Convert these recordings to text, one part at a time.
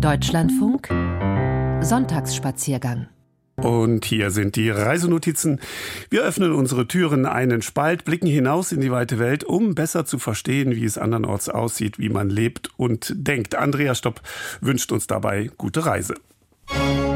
Deutschlandfunk Sonntagsspaziergang und hier sind die Reisenotizen. Wir öffnen unsere Türen einen Spalt, blicken hinaus in die weite Welt, um besser zu verstehen, wie es andernorts aussieht, wie man lebt und denkt. Andrea Stopp wünscht uns dabei gute Reise. Wir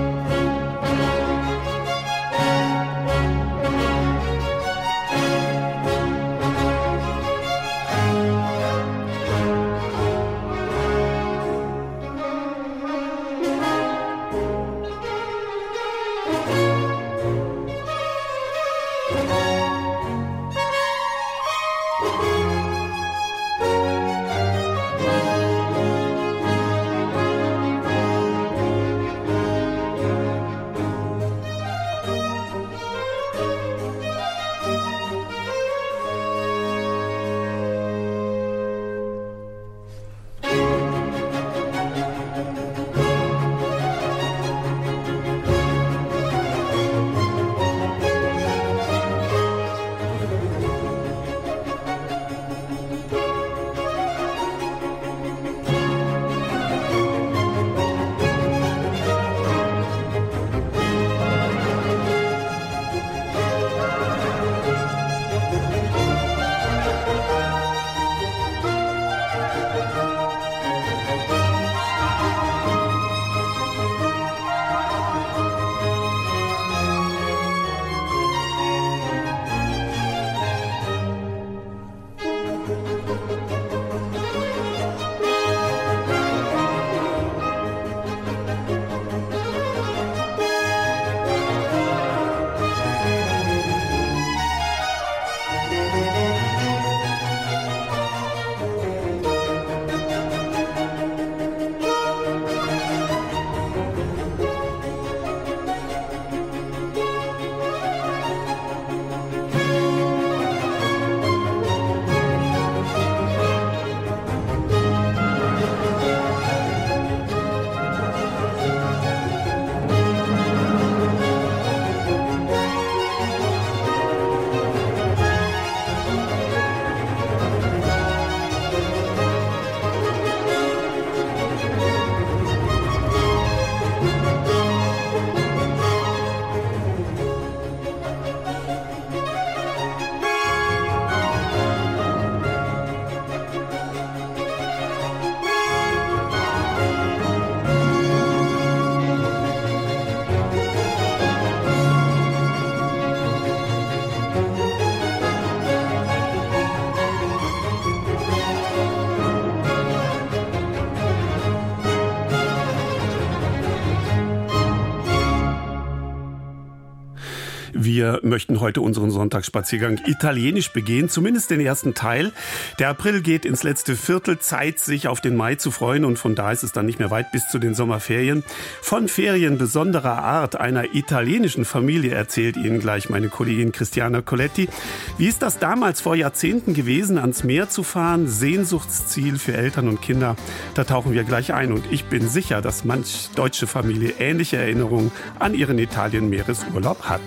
möchten heute unseren Sonntagsspaziergang italienisch begehen, zumindest den ersten Teil. Der April geht ins letzte Viertel, Zeit, sich auf den Mai zu freuen und von da ist es dann nicht mehr weit bis zu den Sommerferien. Von Ferien besonderer Art einer italienischen Familie erzählt Ihnen gleich meine Kollegin Christiana Coletti. Wie ist das damals vor Jahrzehnten gewesen, ans Meer zu fahren? Sehnsuchtsziel für Eltern und Kinder. Da tauchen wir gleich ein und ich bin sicher, dass manch deutsche Familie ähnliche Erinnerungen an ihren Italien-Meeresurlaub hat.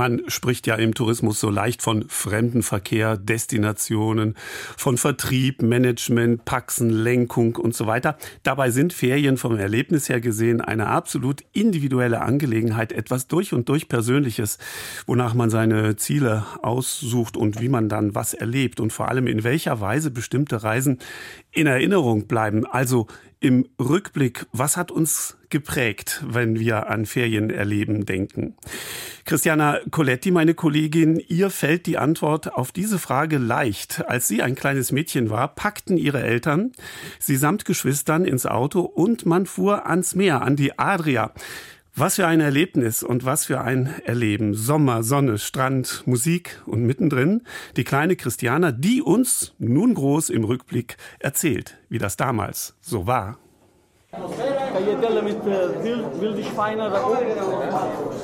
Man spricht ja im Tourismus so leicht von Fremdenverkehr, Destinationen, von Vertrieb, Management, Paxen, Lenkung und so weiter. Dabei sind Ferien vom Erlebnis her gesehen eine absolut individuelle Angelegenheit, etwas durch und durch Persönliches, wonach man seine Ziele aussucht und wie man dann was erlebt und vor allem in welcher Weise bestimmte Reisen in Erinnerung bleiben. Also im Rückblick, was hat uns geprägt, wenn wir an Ferienerleben denken? Christiana Coletti, meine Kollegin, ihr fällt die Antwort auf diese Frage leicht. Als sie ein kleines Mädchen war, packten ihre Eltern sie samt Geschwistern ins Auto und man fuhr ans Meer, an die Adria. Was für ein Erlebnis und was für ein Erleben. Sommer, Sonne, Strand, Musik und mittendrin die kleine Christiana, die uns nun groß im Rückblick erzählt, wie das damals so war. Tagliatelle mit wilde Schweine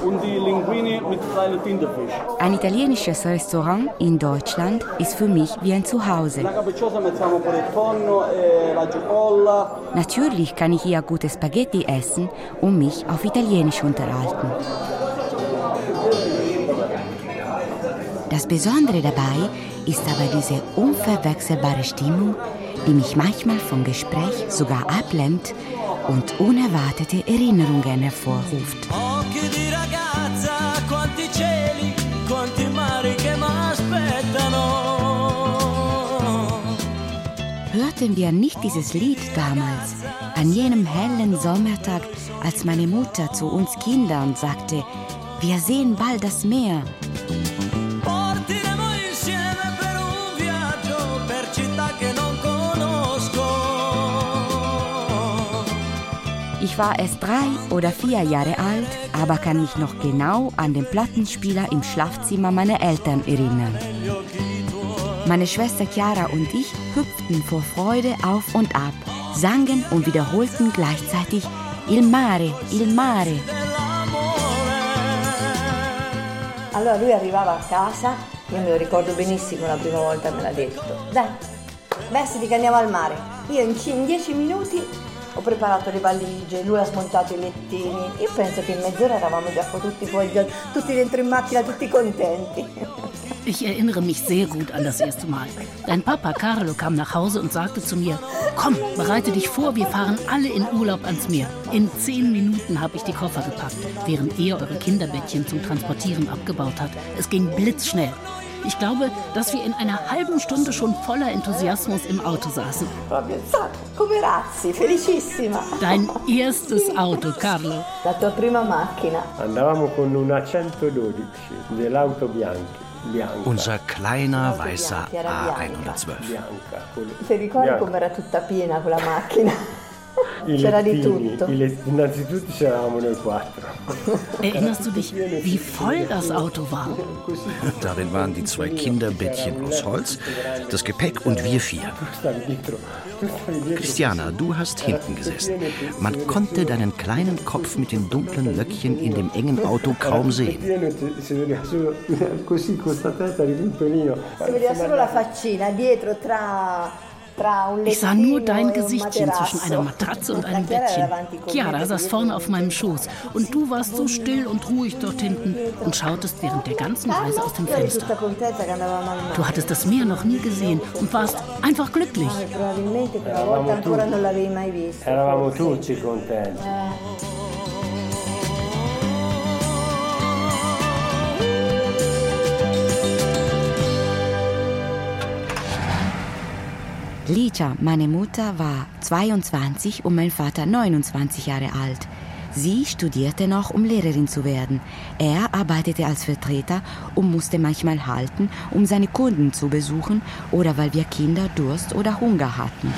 und die Linguine mit kleinen Tintenfisch. Ein italienisches Restaurant in Deutschland ist für mich wie ein Zuhause. Natürlich kann ich hier gute Spaghetti essen und mich auf Italienisch unterhalten. Das Besondere dabei ist aber diese unverwechselbare Stimmung, die mich manchmal vom Gespräch sogar ablenkt und unerwartete Erinnerungen hervorruft. Hörten wir nicht dieses Lied damals, an jenem hellen Sommertag, als meine Mutter zu uns Kindern sagte, wir sehen bald das Meer. Ich war erst drei oder vier Jahre alt, aber kann mich noch genau an den Plattenspieler im Schlafzimmer meiner Eltern erinnern. Meine Schwester Chiara und ich hüpften vor Freude auf und ab, sangen und wiederholten gleichzeitig Il mare, il mare. Allora lui arrivava a casa, io me lo ricordo benissimo la prima volta me l'ha detto, dai, vestiti che andiamo al mare. Io in 10 minuti ho preparato le valigie, lui ha smontato i lettini. Io penso che in mezz'ora eravamo già tutti fuori, tutti dentro in macchina, tutti contenti. Ich erinnere mich sehr gut an das erste Mal. Dein Papa Carlo kam nach Hause und sagte zu mir, komm, bereite dich vor, wir fahren alle in Urlaub ans Meer. In zehn Minuten habe ich die Koffer gepackt, während er eure Kinderbettchen zum Transportieren abgebaut hat. Es ging blitzschnell. Ich glaube, dass wir in einer halben Stunde schon voller Enthusiasmus im Auto saßen. Come razzi, felicissima. Dein erstes Auto, Carlo. La tua prima macchina. Andavamo con una 112 dell'auto bianca. Unser kleiner weißer A112. C'era di tutto. Innanzitutto c'eravamo noi quattro. Erinnerst du dich, wie voll das Auto war? Darin waren die zwei Kinderbettchen aus Holz, das Gepäck und wir vier. Christiana, du hast hinten gesessen. Man konnte deinen kleinen Kopf mit den dunklen Löckchen in dem engen Auto kaum sehen. Si vedeva solo la faccina dietro tra Ich sah nur dein Gesichtchen zwischen einer Matratze und einem Bettchen. Chiara saß vorne auf meinem Schoß und du warst so still und ruhig dort hinten und schautest während der ganzen Reise aus dem Fenster. Du hattest das Meer noch nie gesehen und warst einfach glücklich. Eravamo tutti contenti. Licia, meine Mutter, war 22 und mein Vater 29 Jahre alt. Sie studierte noch, um Lehrerin zu werden. Er arbeitete als Vertreter und musste manchmal halten, um seine Kunden zu besuchen oder weil wir Kinder Durst oder Hunger hatten.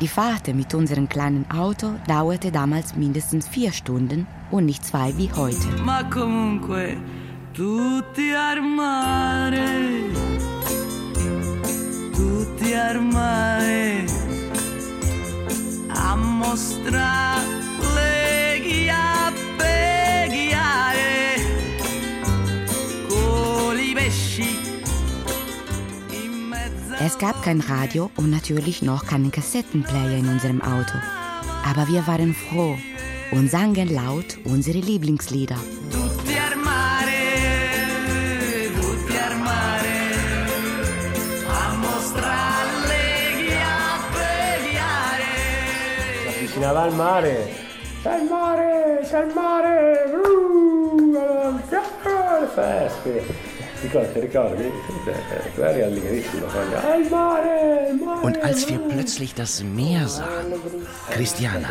Die Fahrt mit unserem kleinen Auto dauerte damals mindestens vier Stunden und nicht zwei wie heute. Ma comunque tutti al al mare, a mostrare le ghiappe ghiare, con i pesci in mezzo Es gab kein Radio und natürlich noch keinen Kassettenplayer in unserem Auto. Aber wir waren froh und sangen laut unsere Lieblingslieder. Avvicinava al mare. C'è il mare, c'è il mare. Uh. Ricordi. Und als wir plötzlich das Meer sahen, Christiana,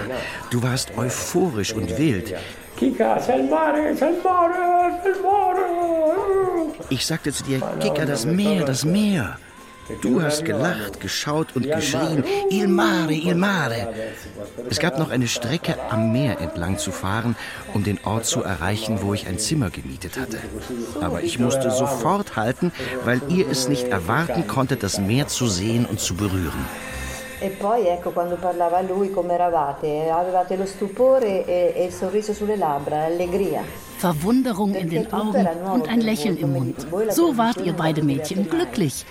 du warst euphorisch und wild. Ich sagte zu dir, Kika, das Meer, das Meer. Du hast gelacht, geschaut und geschrien, Il mare, il mare. Es gab noch eine Strecke am Meer entlang zu fahren, um den Ort zu erreichen, wo ich ein Zimmer gemietet hatte. Aber ich musste sofort halten, weil ihr es nicht erwarten konntet, das Meer zu sehen und zu berühren. E poi ecco quando parlava lui come eravate, avevate lo stupore e, e il sorriso sulle labbra, l'allegria. Verwunderung in den Augen und ein Lächeln im Mund. So wart ihr beide Mädchen glücklich,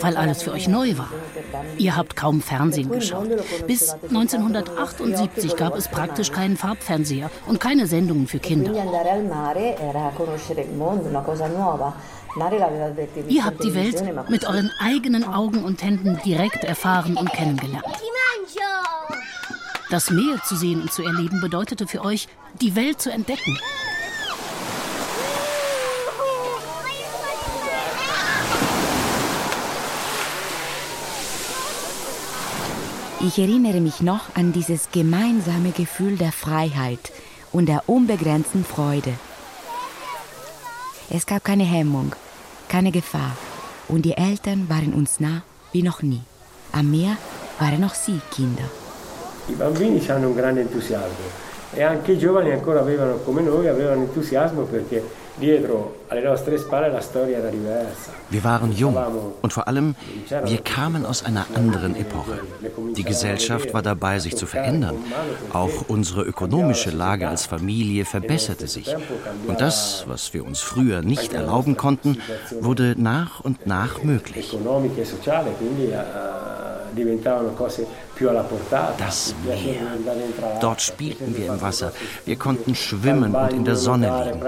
weil alles für euch neu war. Ihr habt kaum Fernsehen geschaut. Bis 1978 gab es praktisch keinen Farbfernseher und keine Sendungen für Kinder. Ihr habt die Welt mit euren eigenen Augen und Händen direkt erfahren und kennengelernt. Das Meer zu sehen und zu erleben bedeutete für euch, die Welt zu entdecken. Ich erinnere mich noch an dieses gemeinsame Gefühl der Freiheit und der unbegrenzten Freude. Es gab keine Hemmung, keine Gefahr und die Eltern waren uns nah wie noch nie. Am Meer waren auch sie Kinder. I bambini hanno un grande entusiasmo e anche i giovani ancora avevano, come noi, avevano entusiasmo perché Wir waren jung und vor allem, wir kamen aus einer anderen Epoche. Die Gesellschaft war dabei, sich zu verändern. Auch unsere ökonomische Lage als Familie verbesserte sich. Und das, was wir uns früher nicht erlauben konnten, wurde nach und nach möglich. Das Meer. Dort spielten wir im Wasser. Wir konnten schwimmen und in der Sonne liegen.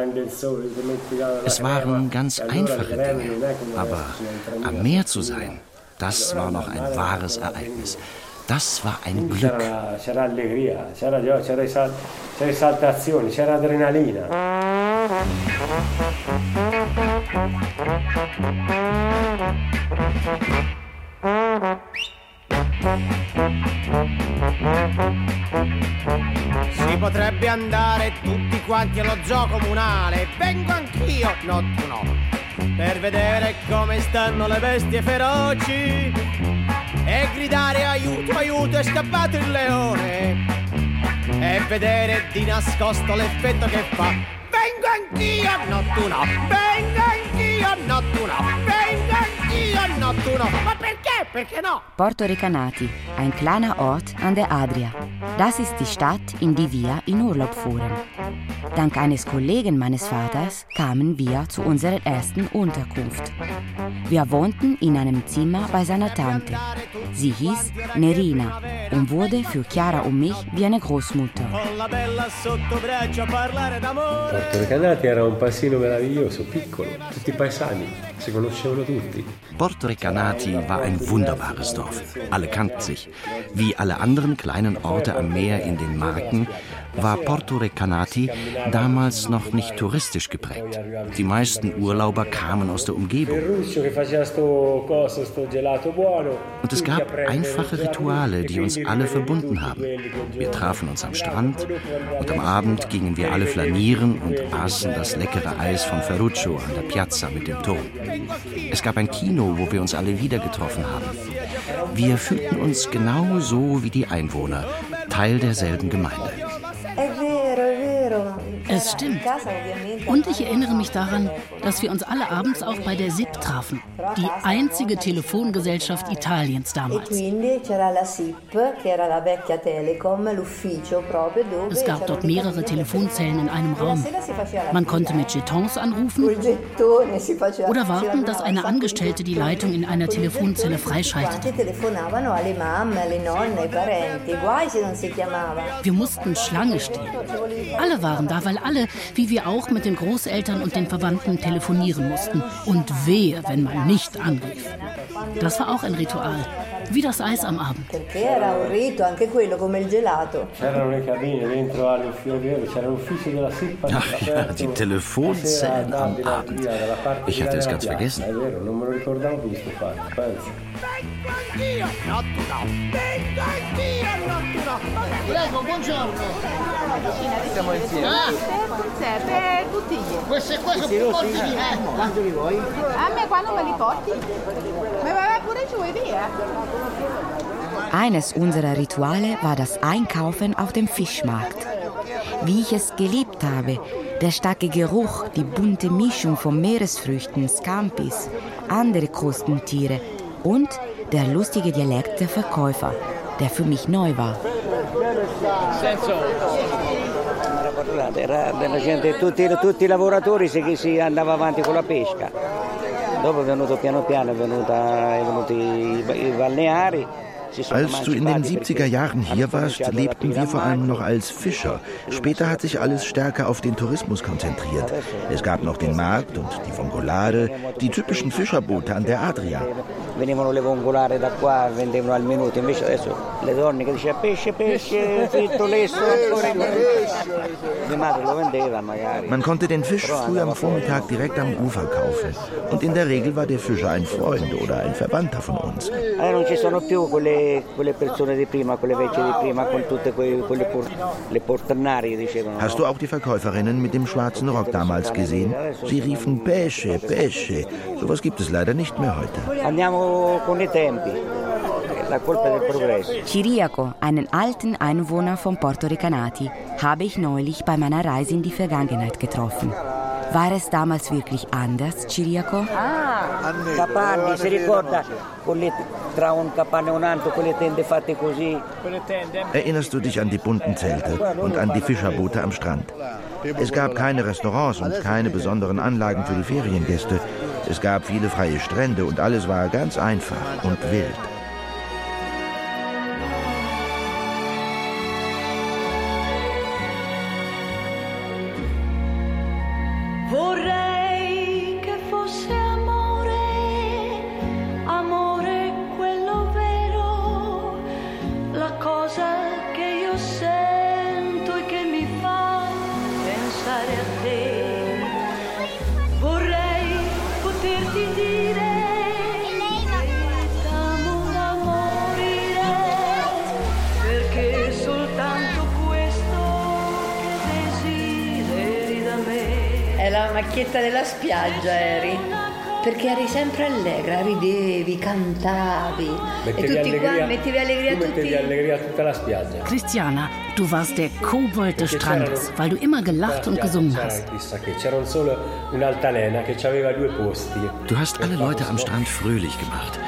Es waren ganz einfache Dinge. Aber am Meer zu sein, das war noch ein wahres Ereignis. Das war ein Glück. C'era, allegria, c'era gioia, c'era, esal- c'era esaltazione, c'era adrenalina. Si potrebbe andare tutti quanti allo zoo comunale. Vengo anch'io, no tu no. Per vedere come stanno le bestie feroci. e gridare aiuto, aiuto, è scappato il leone e vedere di nascosto l'effetto che fa. Vengo anch'io a nottuno, vengo anch'io a nottuno, vengo anch'io a nottuno. Ma perché? Perché no? Porto Recanati, ein kleiner Ort an der Adria. Das ist die Stadt, in die wir in Urlaub fuhren. Dank eines Kollegen meines Vaters kamen wir zu unserer ersten Unterkunft. Wir wohnten in einem Zimmer bei seiner Tante. Sie hieß Nerina und wurde für Chiara und mich wie eine Großmutter. Porto Recanati era un paesino meraviglioso, piccolo, tutti paesani, si conoscevano tutti. Porto Recanati war ein wunderbares Dorf. Alle kannten sich. Wie alle anderen kleinen Orte am Meer in den Marken war Porto Recanati damals noch nicht touristisch geprägt. Die meisten Urlauber kamen aus der Umgebung. Und es gab einfache Rituale, die uns alle verbunden haben. Wir trafen uns am Strand und am Abend gingen wir alle flanieren und aßen das leckere Eis von Ferruccio an der Piazza mit dem Turm. Es gab ein Kino, wo wir uns alle wieder getroffen haben. Wir fühlten uns genau so wie die Einwohner, Teil derselben Gemeinde. Es stimmt. Und ich erinnere mich daran, dass wir uns alle abends auch bei der SIP trafen. Die einzige Telefongesellschaft Italiens E damals. dove Es gab dort mehrere. Telefonzellen in einem E Raum. Man konnte mit. Jetons anrufen oder warten, dass eine Angestellte die di Leitung in einer Telefonzelle freischaltete. Wir mussten Schlange stehen. Alle waren da, weil alle, wie wir auch, mit den Großeltern und den Verwandten telefonieren mussten. Und wehe, wenn man nicht anrief. Das war auch ein Ritual, wie das Eis am Abend. Ach ja, die Telefonzellen am Abend. Ich hatte es ganz vergessen. Non. Prego, buongiorno. Siamo insieme. per bottiglie. Queste qua sono più forti di me. Quanto li vuoi? A me quando me li porti? Me vai pure giù e via. Eines unserer Rituale war das Einkaufen auf dem Fischmarkt. Wie ich es geliebt habe, der starke Geruch, die bunte Mischung von Meeresfrüchten, Scampis, andere Krustentiere und der lustige Dialekt der Verkäufer, der für mich neu war. Era della gente, tutti, tutti i lavoratori si, si andava avanti con la pesca. Dopo è venuto piano piano, è venuta, è venuti i, i balneari. Als du in den emancipati 70er Jahren hier warst, lebten wir vor allem noch als Fischer. Später hat sich alles stärker auf den Tourismus konzentriert. Es gab noch den Markt und die Vongolade, die typischen Fischerboote an der Adria. venivano le vongolare da qua, vendevano al minuto, invece adesso le donne che dicevano pesce, pesce, fritto, lesso, ancora mia madre lo vendeva magari. Man konnte den Fisch früh am Vormittag direkt am Ufer kaufen. Und in der Regel war der Fischer ein Freund oder ein Verwandter von uns. Non ci sono più quelle, quelle persone di prima, quelle vecchie di prima, con tutte quelle, quelle por- le portanarie dicevano. Hast du auch die Verkäuferinnen mit dem schwarzen Rock damals gesehen? Sie riefen Pesce, Pesce. Sowas gibt es leider nicht mehr heute. Andiamo con i tempi, la colpa del progresso. Chiriaco, einen alten Einwohner von Porto Recanati, habe ich neulich bei meiner Reise in die Vergangenheit getroffen. War es damals wirklich anders, Chiriaco? Capanni, si ricorda tra un capanno e un altro, quelle tende fatte così? Erinnerst du dich an die bunten Zelte und an die Fischerboote am Strand? Es gab keine Restaurants und keine besonderen Anlagen für die Feriengäste. Es gab viele freie Strände und alles war ganz einfach und wild. Macchietta della spiaggia, Eri. Perché eri sempre allegra, ridevi, cantavi Mettevi e tutti allegria, qua mettevi allegria a tu mettevi tutti. allegria a tutta la spiaggia. Christiana, du warst der Kobold des Strandes, weil du immer gelacht und gesungen hast. Du hast alle Leute am Strand fröhlich gemacht.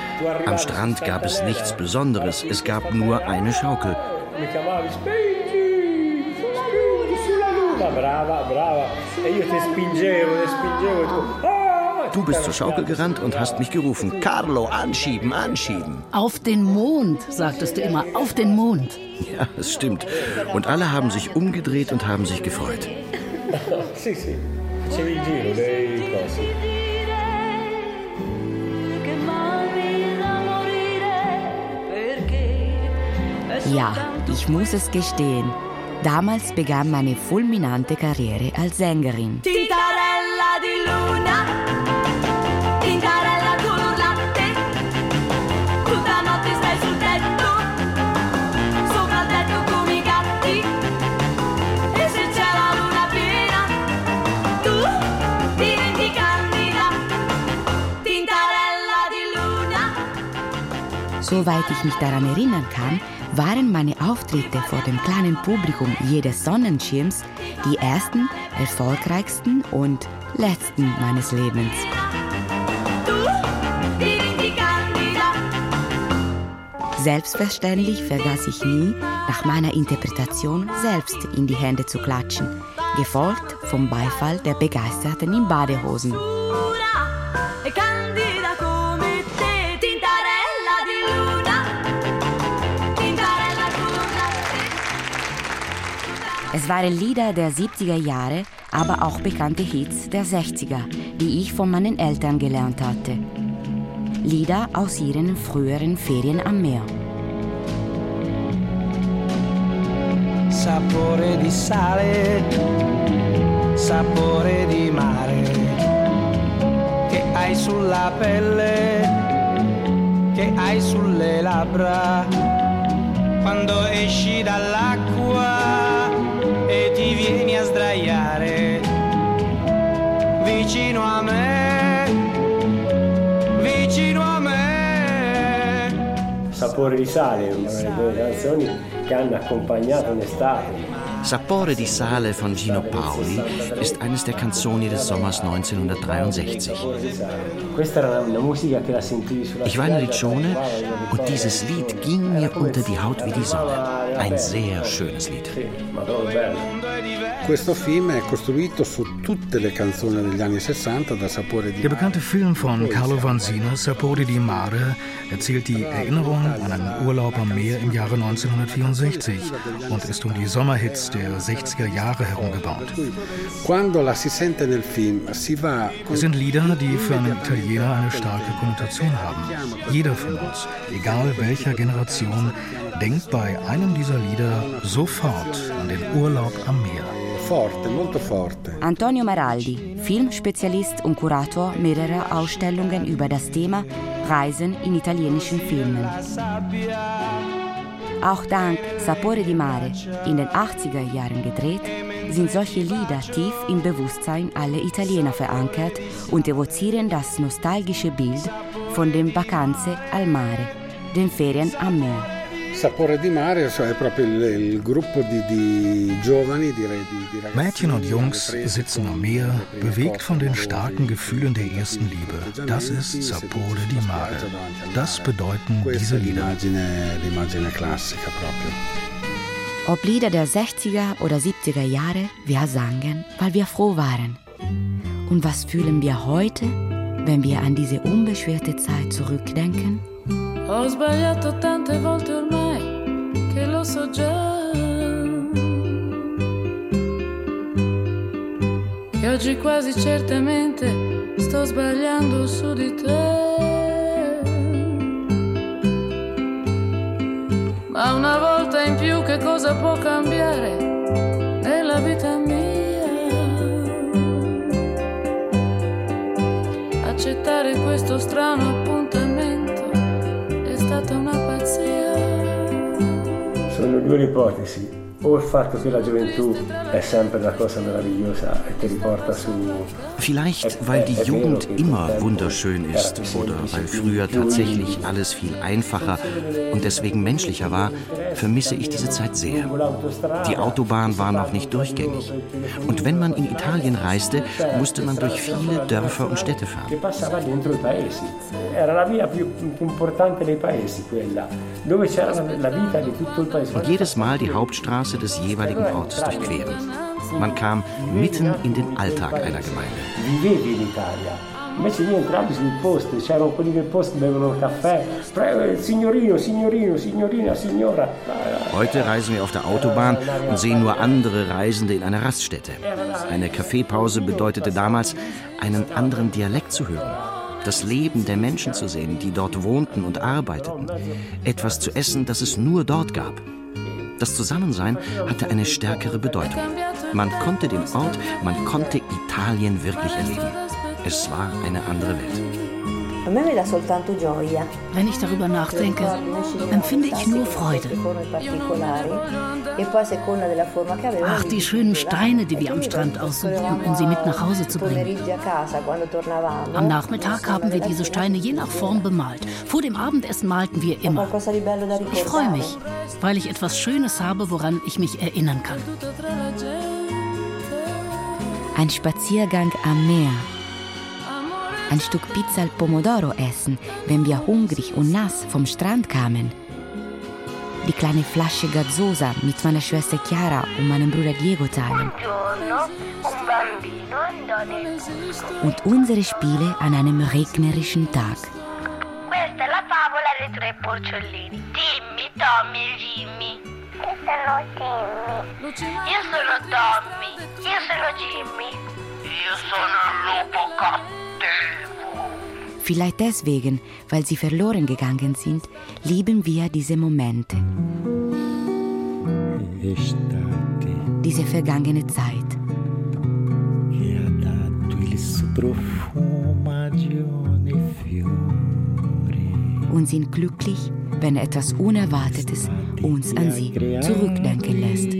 Am Strand gab es nichts Besonderes, es gab nur eine Schaukel. Mi chiamavi spingi luna, brava, brava. E io ti spingevo, ti spingevo e tu... Ah! Du bist zur Schaukel gerannt und hast mich gerufen. Carlo, anschieben, anschieben. Auf den Mond, sagtest du immer, auf den Mond. Ja, es stimmt. Und alle haben sich umgedreht und haben sich gefreut. sì, sì. Il giro dei cosi. Ja, ich muss es gestehen. Damals begann meine fulminante Karriere als Sängerin. Tintarella di luna, tintarella tu l'urlate, tutta notte stai sul tetto, sopra il tetto come i gatti, e se c'è la luna piena, tu diventi candida, tintarella di luna. Soweit ich mich daran erinnern kann, waren meine Auftritte vor dem kleinen Publikum jedes Sonnenschirms die ersten, erfolgreichsten und letzten meines Lebens. Selbstverständlich vergaß ich nie, nach meiner Interpretation selbst in die Hände zu klatschen, gefolgt vom Beifall der Begeisterten in Badehosen. Es waren Lieder der 70er Jahre, aber auch bekannte Hits der 60er, die ich von meinen Eltern gelernt hatte. Lieder aus ihren früheren Ferien am Meer. sapore di sale, sapore di mare, che hai sulla pelle, che hai sulle labbra, quando esci dall'acqua vieni a sdraiare vicino a me, vicino a me. Sapore di sale, una delle due canzoni che hanno accompagnato un'estate. Sapore di Sale von Gino Paoli ist eines der Canzoni des Sommers 1963. Questa era una musica che la sentivi sulla Ich war in Riccione und dieses Lied ging mir unter die Haut wie die Sonne. Ein sehr schönes Lied. Ma proprio bello. Questo film è costruito su tutte le canzoni degli anni 60 da Sapore di Der bekannte Film von Carlo Vanzina, Sapore di Mare, erzählt die Erinnerung an einen Urlaub am Meer im Jahre 1964 und ist um die Sommerhits der 60er Jahre herum gebaut. Quando la si sente nel film si va Es sind Lieder, die für einen Italiener eine starke Konnotation haben. Jeder von uns, egal welcher Generation, denkt bei einem dieser Lieder sofort an den Urlaub am Meer. Forte, molto forte. Antonio Maraldi, Filmspezialist und Kurator mehrerer Ausstellungen über das Thema Reisen in italienischen Filmen. Auch dank Sapore di Mare, in den 80er Jahren gedreht, sind solche Lieder tief im Bewusstsein aller Italiener verankert und evozieren das nostalgische Bild von den Vacanze al Mare, den Ferien am Meer. Sapore di mare cioè, è proprio il, il gruppo di, di giovani, direi di, di ragazzi. Mädchen und Jungs sitzen am Meer, bewegt von den starken Gefühlen der ersten Liebe. Das ist Sapore di Mare. Das bedeuten diese Lieder. Ob Lieder der 60er oder 70er Jahre, wir sangen, weil wir froh waren. Und was fühlen wir heute, wenn wir an diese unbeschwerte Zeit zurückdenken? Ho sbagliato tante volte ormai che lo so già. Che oggi quasi certamente sto sbagliando su di te. Ma una volta in più che cosa può cambiare nella vita mia? Accettare questo strano stata una pazzia. Sono due ipotesi. Vielleicht, weil die Jugend immer wunderschön ist oder weil früher tatsächlich alles viel einfacher und deswegen menschlicher war, vermisse ich diese Zeit sehr. Die Autobahn war noch nicht durchgängig. Und wenn man in Italien reiste, musste man durch viele Dörfer und Städte fahren. Und jedes Mal die Hauptstraße des jeweiligen Ortes durchqueren. Man kam mitten in den Alltag einer Gemeinde. Vivevi in Italia. Invece lì entravi sul posto, c'erano quelli il posto bevono caffè. Prego, signorino, signorino, signorina, signora. Heute reisen wir auf der Autobahn und sehen nur andere Reisende in einer Raststätte. Eine Kaffeepause bedeutete damals, einen anderen Dialekt zu hören. Das Leben der Menschen zu sehen, die dort wohnten und arbeiteten. Etwas zu essen, das es nur dort gab. Das Zusammensein hatte eine stärkere Bedeutung. Man konnte den Ort, man konnte Italien wirklich erleben. Es war eine andere Welt. Wenn ich darüber nachdenke, empfinde ich nur Freude. E. Ach, die schönen Steine, die wir am Strand aussuchten, um sie mit nach Hause zu bringen. Am Nachmittag haben wir diese Steine je nach Form bemalt. Vor dem Abendessen malten wir immer. Ich freue mich, weil ich etwas Schönes habe, woran ich mich erinnern kann. Ein Spaziergang am Meer. Ein Stück Pizza al Pomodoro essen, wenn wir hungrig und nass vom Strand kamen. Die kleine Flasche Gazzosa mit meiner Schwester Chiara und meinem Bruder Diego teilen. Und unsere Spiele an einem regnerischen Tag. Questa è la favola dei tre porcellini. Dimmi, Tommy Jimmy. Io sono Timmy. Io sono Tommy. Io sono Jimmy. Io sono il lupo cattivo. Vielleicht deswegen, weil sie verloren gegangen sind, lieben wir diese Momente. Diese vergangene Zeit. Und sind glücklich, wenn etwas Unerwartetes uns an sie zurückdenken lässt.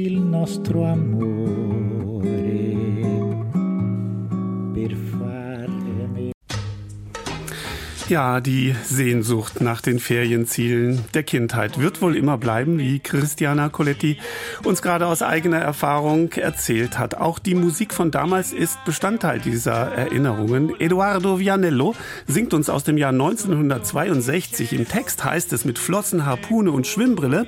Ja, die Sehnsucht nach den Ferienzielen der Kindheit wird wohl immer bleiben, wie Christiana Coletti uns gerade aus eigener Erfahrung erzählt hat. Auch die Musik von damals ist Bestandteil dieser Erinnerungen. Eduardo Vianello singt uns aus dem Jahr 1962. Im Text heißt es mit Flossen, Harpune und Schwimmbrille.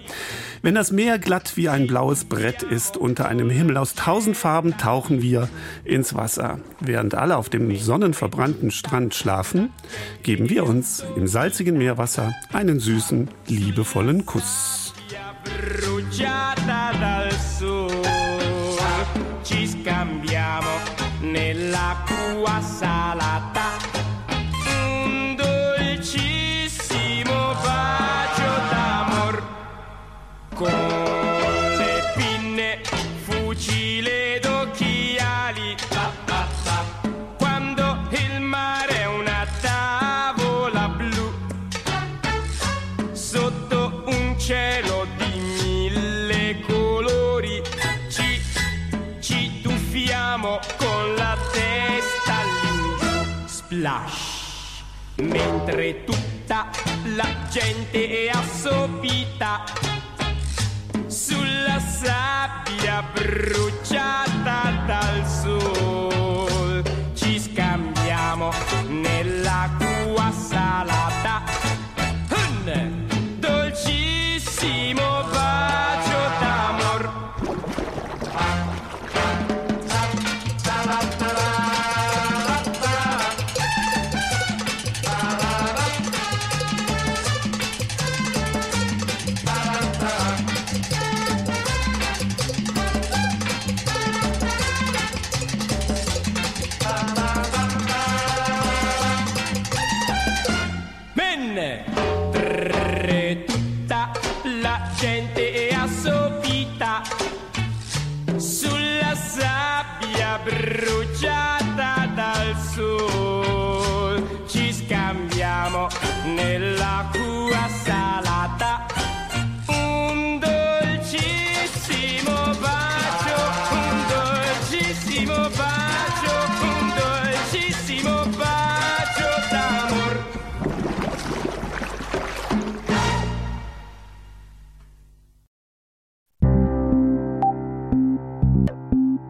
Wenn das Meer glatt wie ein blaues Brett ist, unter einem Himmel aus tausend Farben tauchen wir ins Wasser. Während alle auf dem sonnenverbrannten Strand schlafen, geben wir uns im salzigen Meerwasser einen süßen, liebevollen Kuss. ci mentre tutta la gente è assopita. Sulla sabbia bruciata dal sol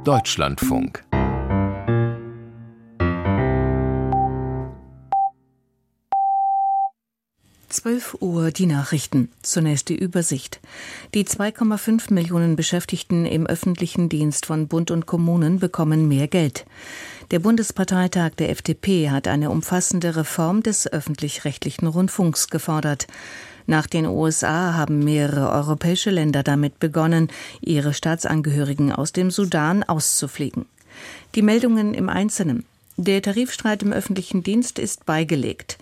Deutschlandfunk 12 Uhr die Nachrichten. Zunächst die Übersicht. Die 2,5 Millionen Beschäftigten im öffentlichen Dienst von Bund und Kommunen bekommen mehr Geld. Der Bundesparteitag der FDP hat eine umfassende Reform des öffentlich-rechtlichen Rundfunks gefordert. Nach den USA haben mehrere europäische Länder damit begonnen, ihre Staatsangehörigen aus dem Sudan auszufliegen. Die Meldungen im Einzelnen. Der Tarifstreit im öffentlichen Dienst ist beigelegt.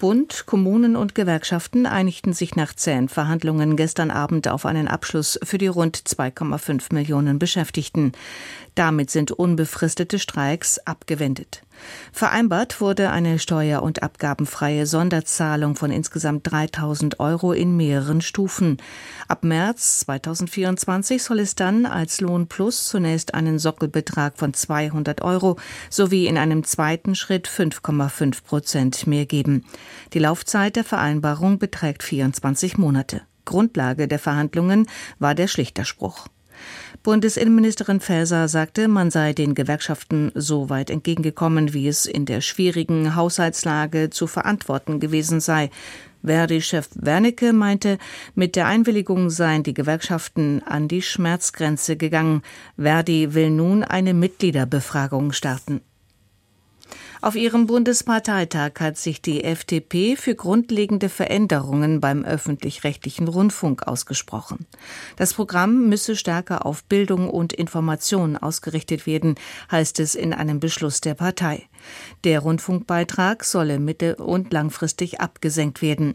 Bund, Kommunen und Gewerkschaften einigten sich nach zähen Verhandlungen gestern Abend auf einen Abschluss für die rund 2,5 Millionen Beschäftigten. Damit sind unbefristete Streiks abgewendet. Vereinbart wurde eine steuer- und abgabenfreie Sonderzahlung von insgesamt 3000 Euro in mehreren Stufen. Ab März 2024 soll es dann als Lohn plus zunächst einen Sockelbetrag von 200 Euro sowie in einem zweiten Schritt 5,5 Prozent mehr geben. Die Laufzeit der Vereinbarung beträgt 24 Monate. Grundlage der Verhandlungen war der Schlichterspruch. Bundesinnenministerin Faeser sagte, man sei den Gewerkschaften so weit entgegengekommen, wie es in der schwierigen Haushaltslage zu verantworten gewesen sei. Verdi-Chef Wernicke meinte, mit der Einwilligung seien die Gewerkschaften an die Schmerzgrenze gegangen. Verdi will nun eine Mitgliederbefragung starten. Auf ihrem Bundesparteitag hat sich die FDP für grundlegende Veränderungen beim öffentlich-rechtlichen Rundfunk ausgesprochen. Das Programm müsse stärker auf Bildung und Information ausgerichtet werden, heißt es in einem Beschluss der Partei. Der Rundfunkbeitrag solle mittel- und langfristig abgesenkt werden.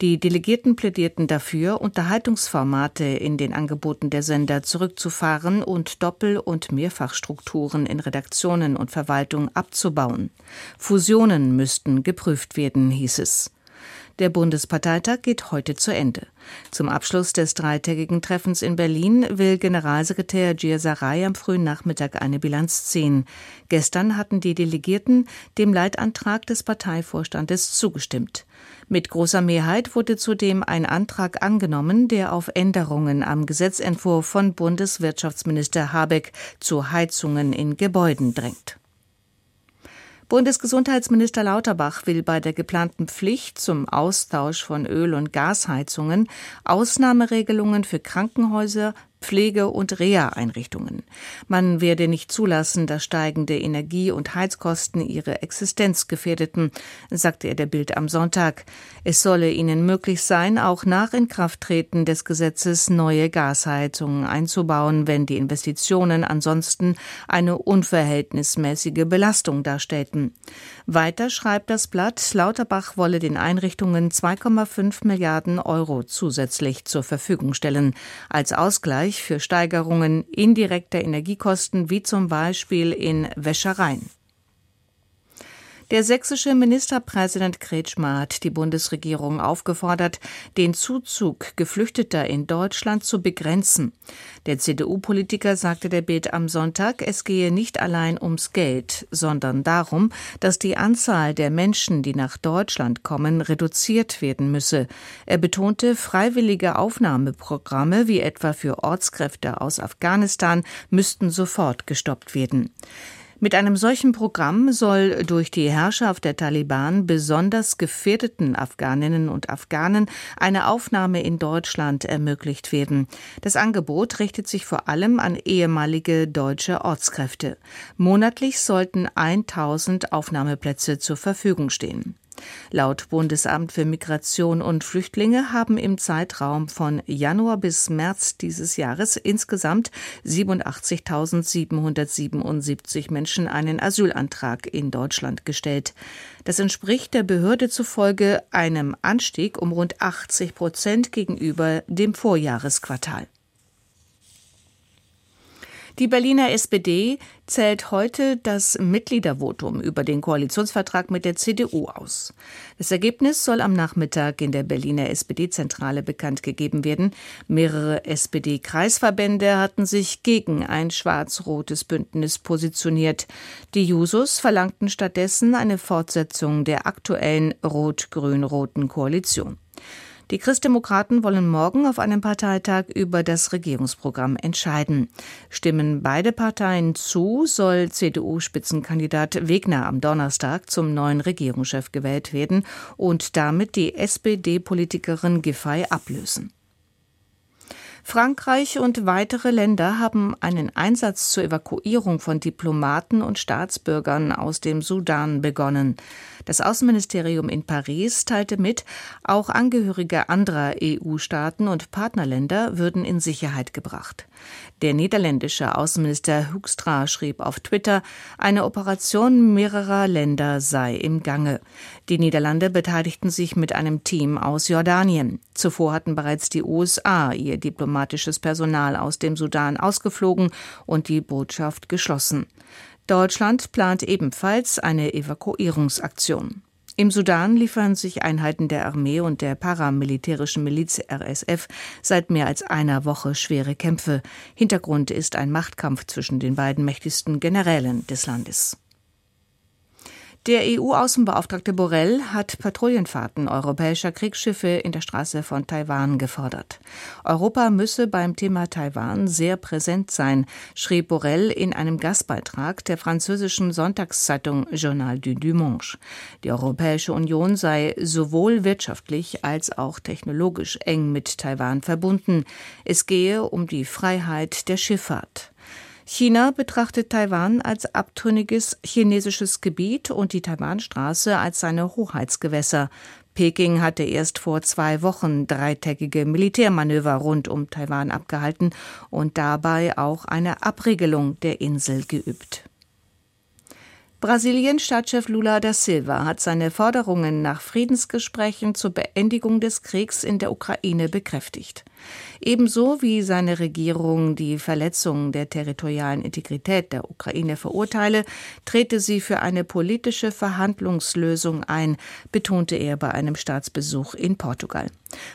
Die Delegierten plädierten dafür, Unterhaltungsformate in den Angeboten der Sender zurückzufahren und Doppel- und Mehrfachstrukturen in Redaktionen und Verwaltung abzubauen. Fusionen müssten geprüft werden, hieß es. Der Bundesparteitag geht heute zu Ende. Zum Abschluss des dreitägigen Treffens in Berlin will Generalsekretär Gir Sarai am frühen Nachmittag eine Bilanz ziehen. Gestern hatten die Delegierten dem Leitantrag des Parteivorstandes zugestimmt. Mit großer Mehrheit wurde zudem ein Antrag angenommen, der auf Änderungen am Gesetzentwurf von Bundeswirtschaftsminister Habeck zu Heizungen in Gebäuden drängt. Bundesgesundheitsminister Lauterbach will bei der geplanten Pflicht zum Austausch von Öl- und Gasheizungen Ausnahmeregelungen für Krankenhäuser, Pflege- und Reha-Einrichtungen. Man werde nicht zulassen, dass steigende Energie- und Heizkosten ihre Existenz gefährdeten, sagte er der Bild am Sonntag. Es solle ihnen möglich sein, auch nach Inkrafttreten des Gesetzes neue Gasheizungen einzubauen, wenn die Investitionen ansonsten eine unverhältnismäßige Belastung darstellten. Weiter schreibt das Blatt, Lauterbach wolle den Einrichtungen 2,5 Milliarden Euro zusätzlich zur Verfügung stellen, als Ausgleich für Steigerungen indirekter Energiekosten wie zum Beispiel in Wäschereien. Der sächsische Ministerpräsident Kretschmer hat die Bundesregierung aufgefordert, den Zuzug Geflüchteter in Deutschland zu begrenzen. Der CDU-Politiker sagte der Bild am Sonntag, es gehe nicht allein ums Geld, sondern darum, dass die Anzahl der Menschen, die nach Deutschland kommen, reduziert werden müsse. Er betonte, freiwillige Aufnahmeprogramme wie etwa für Ortskräfte aus Afghanistan müssten sofort gestoppt werden. Mit einem solchen Programm soll durch die Herrschaft der Taliban besonders gefährdeten Afghaninnen und Afghanen eine Aufnahme in Deutschland ermöglicht werden. Das Angebot richtet sich vor allem an ehemalige deutsche Ortskräfte. Monatlich sollten 1000 Aufnahmeplätze zur Verfügung stehen. Laut Bundesamt für Migration und Flüchtlinge haben im Zeitraum von Januar bis März dieses Jahres insgesamt 87.777 Menschen einen Asylantrag in Deutschland gestellt. Das entspricht der Behörde zufolge einem Anstieg um rund 80 Prozent gegenüber dem Vorjahresquartal. Die Berliner SPD zählt heute das Mitgliedervotum über den Koalitionsvertrag mit der CDU aus. Das Ergebnis soll am Nachmittag in der Berliner SPD-Zentrale bekannt gegeben werden. Mehrere SPD-Kreisverbände hatten sich gegen ein schwarz-rotes Bündnis positioniert. Die Jusos verlangten stattdessen eine Fortsetzung der aktuellen rot-grün-roten Koalition. Die Christdemokraten wollen morgen auf einem Parteitag über das Regierungsprogramm entscheiden. Stimmen beide Parteien zu, soll CDU-Spitzenkandidat Wegner am Donnerstag zum neuen Regierungschef gewählt werden und damit die SPD-Politikerin Giffey ablösen. Frankreich und weitere Länder haben einen Einsatz zur Evakuierung von Diplomaten und Staatsbürgern aus dem Sudan begonnen. Das Außenministerium in Paris teilte mit, auch Angehörige anderer EU-Staaten und Partnerländer würden in Sicherheit gebracht. Der niederländische Außenminister Hoekstra schrieb auf Twitter, eine Operation mehrerer Länder sei im Gange. Die Niederlande beteiligten sich mit einem Team aus Jordanien. Zuvor hatten bereits die USA ihr diplomatisches Personal aus dem Sudan ausgeflogen und die Botschaft geschlossen. Deutschland plant ebenfalls eine Evakuierungsaktion. Im Sudan liefern sich Einheiten der Armee und der paramilitärischen Miliz RSF seit mehr als einer Woche schwere Kämpfe. Hintergrund ist ein Machtkampf zwischen den beiden mächtigsten Generälen des Landes. Der EU-Außenbeauftragte Borrell hat Patrouillenfahrten europäischer Kriegsschiffe in der Straße von Taiwan gefordert. Europa müsse beim Thema Taiwan sehr präsent sein, schrieb Borrell in einem Gastbeitrag der französischen Sonntagszeitung Journal du Dimanche. Die Europäische Union sei sowohl wirtschaftlich als auch technologisch eng mit Taiwan verbunden. Es gehe um die Freiheit der Schifffahrt. China betrachtet Taiwan als abtrünniges chinesisches Gebiet und die Taiwanstraße als seine Hoheitsgewässer. Peking hatte erst vor zwei Wochen dreitägige Militärmanöver rund um Taiwan abgehalten und dabei auch eine Abregelung der Insel geübt. Brasiliens Staatschef Lula da Silva hat seine Forderungen nach Friedensgesprächen zur Beendigung des Kriegs in der Ukraine bekräftigt ebenso wie seine Regierung die Verletzung der territorialen Integrität der Ukraine verurteile, trete sie für eine politische Verhandlungslösung ein, betonte er bei einem Staatsbesuch in Portugal.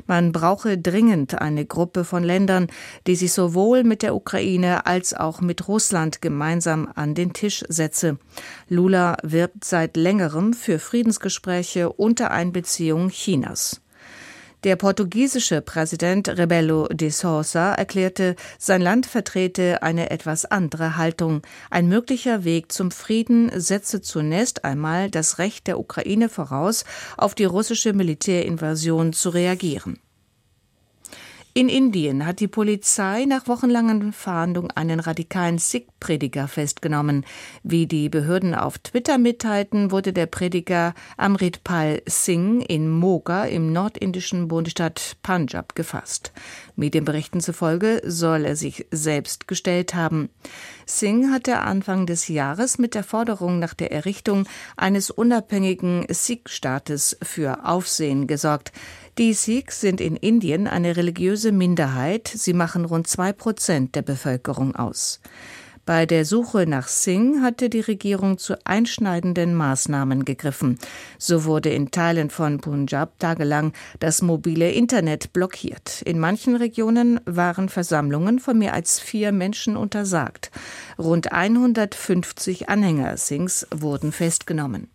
Man brauche dringend eine Gruppe von Ländern, die sich sowohl mit der Ukraine als auch mit Russland gemeinsam an den Tisch setze. Lula wirbt seit längerem für Friedensgespräche unter Einbeziehung Chinas. Der portugiesische Präsident Rebelo de Sousa erklärte, sein Land vertrete eine etwas andere Haltung. Ein möglicher Weg zum Frieden setze zunächst einmal das Recht der Ukraine voraus, auf die russische Militärinvasion zu reagieren. In Indien hat die Polizei nach wochenlangen Fahndung einen radikalen Sikh-Prediger festgenommen. Wie die Behörden auf Twitter mitteilten, wurde der Prediger Amritpal Singh in Moga im nordindischen Bundesstaat Punjab gefasst. Medienberichten zufolge soll er sich selbst gestellt haben. Singh hatte Anfang des Jahres mit der Forderung nach der Errichtung eines unabhängigen Sikh-Staates für Aufsehen gesorgt. Die Sikhs sind in Indien eine religiöse Minderheit. Sie machen rund zwei Prozent der Bevölkerung aus. Bei der Suche nach Singh hatte die Regierung zu einschneidenden Maßnahmen gegriffen. So wurde in Teilen von Punjab tagelang das mobile Internet blockiert. In manchen Regionen waren Versammlungen von mehr als vier Menschen untersagt. Rund 150 Anhänger Singhs wurden festgenommen.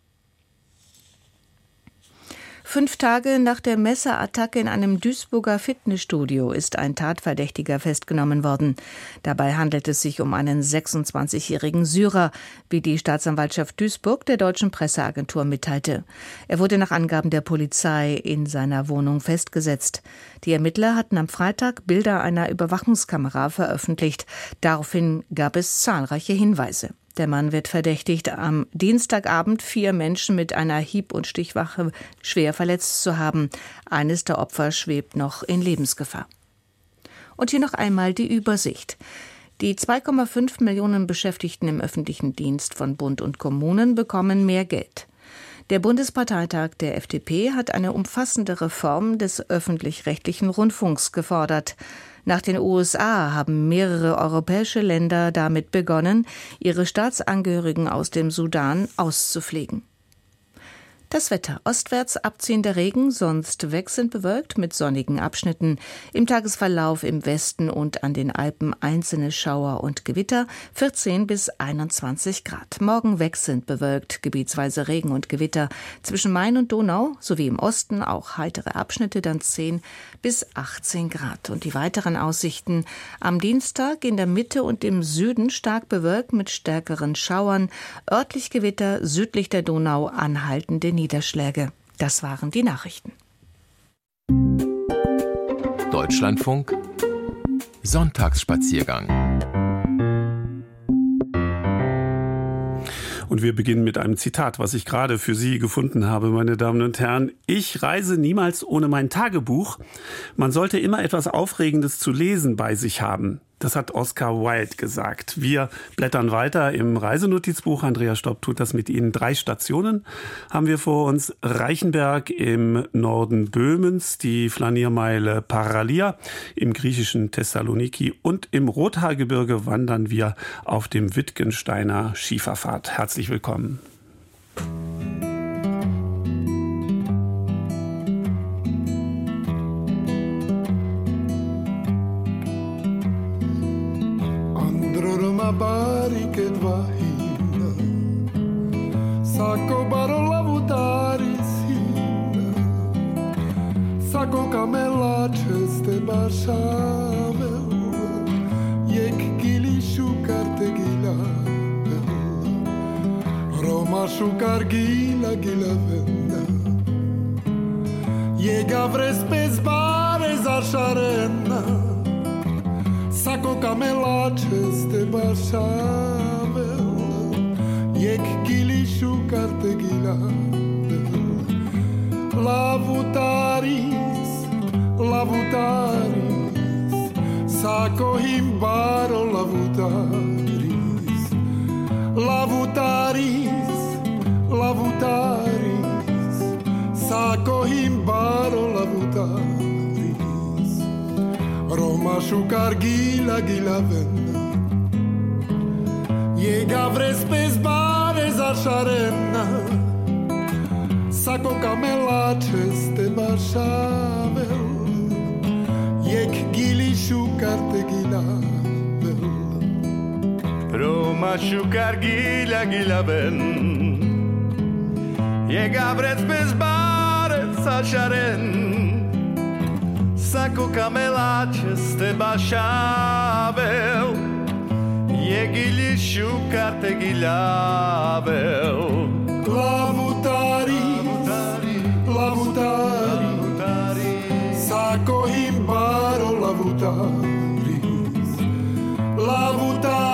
Fünf Tage nach der Messerattacke in einem Duisburger Fitnessstudio ist ein Tatverdächtiger festgenommen worden. Dabei handelt es sich um einen 26-jährigen Syrer, wie die Staatsanwaltschaft Duisburg der deutschen Presseagentur mitteilte. Er wurde nach Angaben der Polizei in seiner Wohnung festgesetzt. Die Ermittler hatten am Freitag Bilder einer Überwachungskamera veröffentlicht. Daraufhin gab es zahlreiche Hinweise. Der Mann wird verdächtigt, am Dienstagabend vier Menschen mit einer Hieb- und Stichwache schwer verletzt zu haben. Eines der Opfer schwebt noch in Lebensgefahr. Und hier noch einmal die Übersicht. Die 2,5 Millionen Beschäftigten im öffentlichen Dienst von Bund und Kommunen bekommen mehr Geld. Der Bundesparteitag der FDP hat eine umfassende Reform des öffentlich-rechtlichen Rundfunks gefordert. Nach den USA haben mehrere europäische Länder damit begonnen, ihre Staatsangehörigen aus dem Sudan auszupflegen. Das Wetter. Ostwärts abziehender Regen, sonst wechselnd bewölkt mit sonnigen Abschnitten. Im Tagesverlauf im Westen und an den Alpen einzelne Schauer und Gewitter 14 bis 21 Grad. Morgen wechselnd bewölkt, gebietsweise Regen und Gewitter. Zwischen Main und Donau sowie im Osten auch heitere Abschnitte, dann 10 bis 18 Grad. Und die weiteren Aussichten am Dienstag in der Mitte und im Süden stark bewölkt mit stärkeren Schauern, örtlich Gewitter südlich der Donau anhaltende Niederschläge. Das waren die Nachrichten. Deutschlandfunk Sonntagsspaziergang Und wir beginnen mit einem Zitat, was ich gerade für Sie gefunden habe, meine Damen und Herren. Ich reise niemals ohne mein Tagebuch. Man sollte immer etwas Aufregendes zu lesen bei sich haben. Das hat Oscar Wilde gesagt. Wir blättern weiter im Reisenotizbuch. Andrea Stopp tut das mit Ihnen. Drei Stationen haben wir vor uns. Reichenberg im Norden Böhmens, die Flaniermeile Paralia im griechischen Thessaloniki und im Rothaargebirge wandern wir auf dem Wittgensteiner Schieferpfad. Herzlich willkommen. barricade vahina Saco barolavu darisina Saco camelaces de barșavel Iec gilișu carte gila, Romașu carghila ghilavenda Iega vrespez barez așa renna Sako camelaces de başamel Yek gili şu kartegila Lavutaris, lavutaris Saco himbaro lavutaris. Lavutaris, lavutaris Saco himbaro lavutaris. Roma šukar gila gila venda Jega vres pez bare za šarena Sako kamelače ste bašavel Jek gili šukar te gila Roma šukar gila gila ven Jega vres bare za jako kameláče z teba šável, je gilišu karte gilável. Lavutari, lavutari, sako imbaro lavutari, lavutari.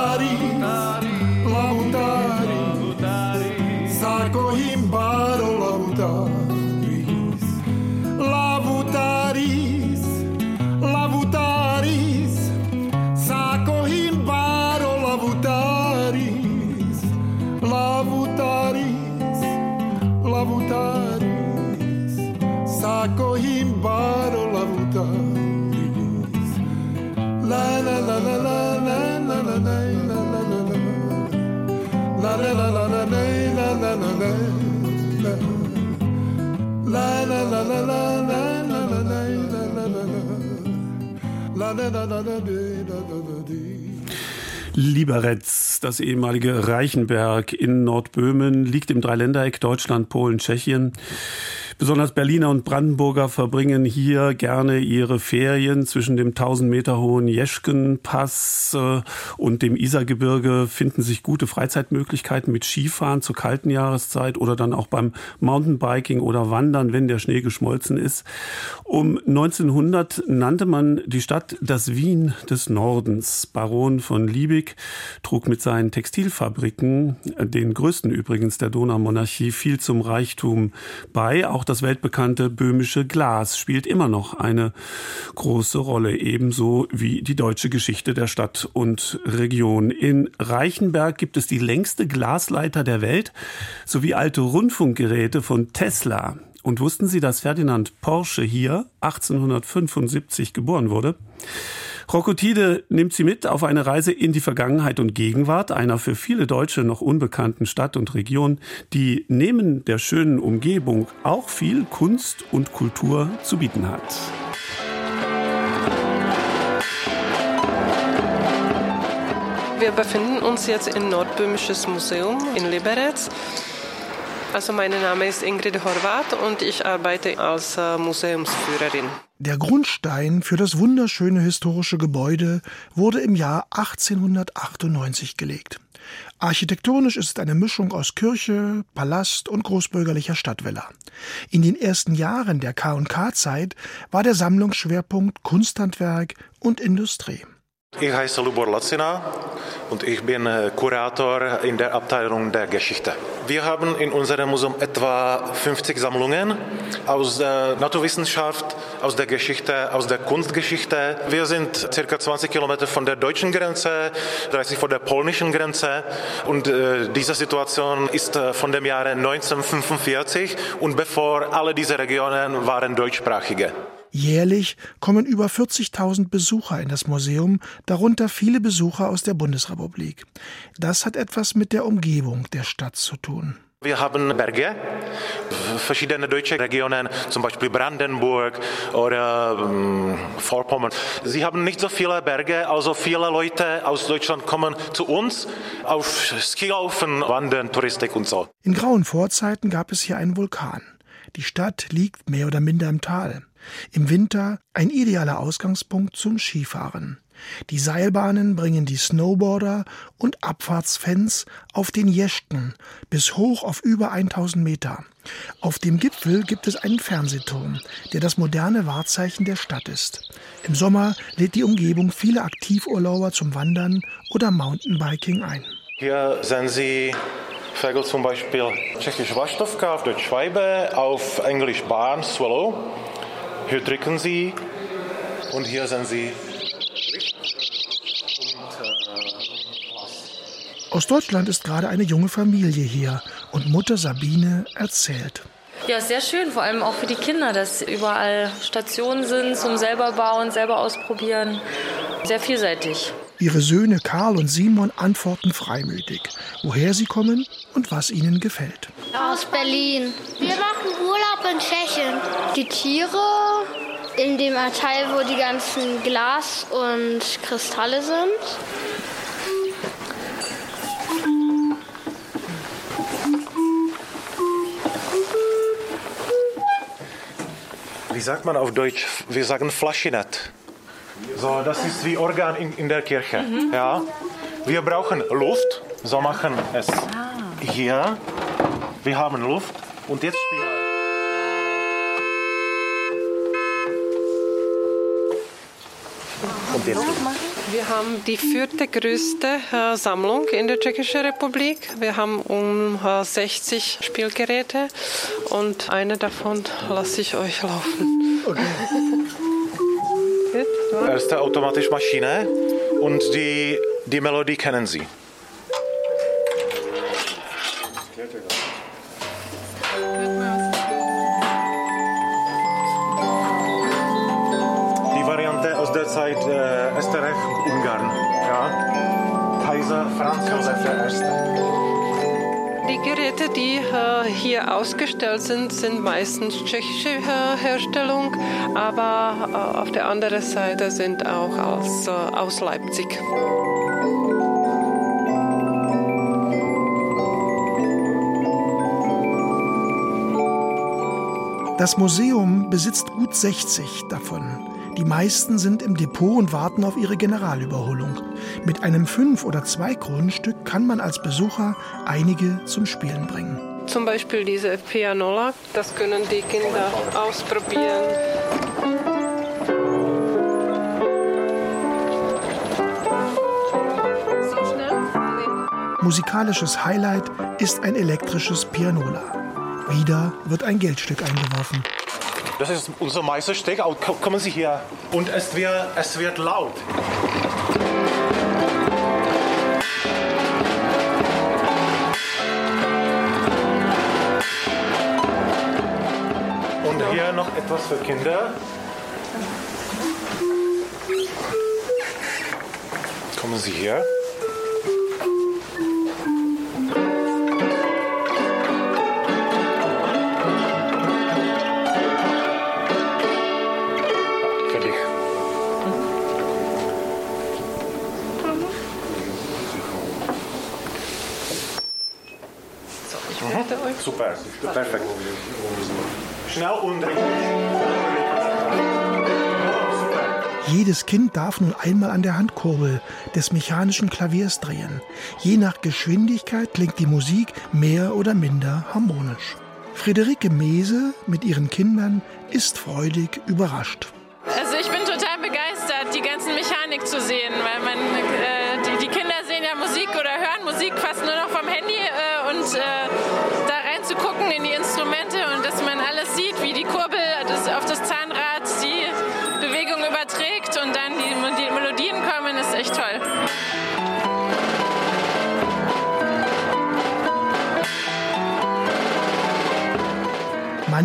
Liberec, das ehemalige Reichenberg in Nordböhmen, liegt im Dreiländereck Deutschland, Polen, Tschechien. Besonders Berliner und Brandenburger verbringen hier gerne ihre Ferien zwischen dem 1000 Meter hohen Jeschkenpass äh, und dem Isargebirge finden sich gute Freizeitmöglichkeiten mit Skifahren zur kalten Jahreszeit oder dann auch beim Mountainbiking oder Wandern, wenn der Schnee geschmolzen ist. Um 1900 nannte man die Stadt das Wien des Nordens. Baron von Liebig trug mit seinen Textilfabriken, den größten übrigens der Donaumonarchie, viel zum Reichtum bei. Auch das weltbekannte böhmische Glas spielt immer noch eine große Rolle, ebenso wie die deutsche Geschichte der Stadt und Region. In Reichenberg gibt es die längste Glasleiter der Welt sowie alte Rundfunkgeräte von Tesla. Und wussten Sie, dass Ferdinand Porsche hier 1875 geboren wurde? Rokotide nimmt sie mit auf eine Reise in die Vergangenheit und Gegenwart einer für viele Deutsche noch unbekannten Stadt und Region, die neben der schönen Umgebung auch viel Kunst und Kultur zu bieten hat. Wir befinden uns jetzt im Nordböhmisches Museum in Liberec. Also mein Name ist Ingrid Horvath und ich arbeite als äh, Museumsführerin. Der Grundstein für das wunderschöne historische Gebäude wurde im Jahr 1898 gelegt. Architektonisch ist es eine Mischung aus Kirche, Palast und großbürgerlicher Stadtvilla. In den ersten Jahren der K&K-Zeit war der Sammlungsschwerpunkt Kunsthandwerk und Industrie. Ich heiße Lubor Lacina und ich bin äh, Kurator in der Abteilung der Geschichte. Wir haben in unserem Museum etwa 50 Sammlungen aus der Naturwissenschaft, aus der Geschichte, aus der Kunstgeschichte. Wir sind circa 20 Kilometer von der deutschen Grenze, 30 von der polnischen Grenze und äh, diese Situation ist äh, von dem Jahre 1945 und bevor alle diese Regionen waren deutschsprachige. Jährlich kommen über 40.000 Besucher in das Museum, darunter viele Besucher aus der Bundesrepublik. Das hat etwas mit der Umgebung der Stadt zu tun. Wir haben Berge, verschiedene deutsche Regionen, zum Beispiel Brandenburg oder ähm, Vorpommern. Sie haben nicht so viele Berge, also viele Leute aus Deutschland kommen zu uns auf Skilaufen, Wandern, Touristik und so. In grauen Vorzeiten gab es hier einen Vulkan. Die Stadt liegt mehr oder minder im Tal. Im Winter ein idealer Ausgangspunkt zum Skifahren. Die Seilbahnen bringen die Snowboarder und Abfahrtsfans auf den Jeschken bis hoch auf über 1000 Meter. Auf dem Gipfel gibt es einen Fernsehturm, der das moderne Wahrzeichen der Stadt ist. Im Sommer lädt die Umgebung viele Aktivurlauber zum Wandern oder Mountainbiking ein. Hier sehen Sie Vögel zum Beispiel tschechisch Waschtovka, auf Deutsch Schweibe, auf Englisch Barn, Swallow. Hier drücken Sie und hier sind Sie. Aus Deutschland ist gerade eine junge Familie hier und Mutter Sabine erzählt. Ja, sehr schön, vor allem auch für die Kinder, dass überall Stationen sind zum selber bauen, selber ausprobieren. Sehr vielseitig. Ihre Söhne Karl und Simon antworten freimütig, woher sie kommen und was ihnen gefällt. Aus Berlin. Wir machen Urlaub in Tschechien. Die Tiere in dem Teil, wo die ganzen Glas und Kristalle sind. Wie sagt man auf Deutsch? Wir sagen Flaschinett. So, das ist wie Organ in, in der Kirche. Mhm. Ja. Wir brauchen Luft, so machen es Ah. hier. Wir haben Luft und jetzt spielen Und jetzt Wir haben die vierte größte äh, Sammlung in der Tschechischen Republik. Wir haben um äh, 60 Spielgeräte und eine davon lasse ich euch laufen. Erste automatische Maschine und die, die Melodie kennen Sie. Ausgestellt sind, sind meistens tschechische Herstellung, aber äh, auf der anderen Seite sind auch aus, äh, aus Leipzig. Das Museum besitzt gut 60 davon. Die meisten sind im Depot und warten auf ihre Generalüberholung. Mit einem Fünf- oder Zwei-Kronenstück kann man als Besucher einige zum Spielen bringen. Zum Beispiel diese Pianola, das können die Kinder ausprobieren. Musikalisches Highlight ist ein elektrisches Pianola. Wieder wird ein Geldstück eingeworfen. Das ist unser Meisterstück. Kommen Sie hier. Und es wird, es wird laut. Etwas für Kinder. Kommen Sie. Mhm. Super, perfekt. Schnell und richtig. Jedes Kind darf nun einmal an der Handkurbel des mechanischen Klaviers drehen. Je nach Geschwindigkeit klingt die Musik mehr oder minder harmonisch. Friederike Mese mit ihren Kindern ist freudig überrascht. Also ich bin total begeistert, die ganzen Mechanik zu sehen, weil man äh, die, die, Kinder sehen ja Musik oder hören Musik fast nur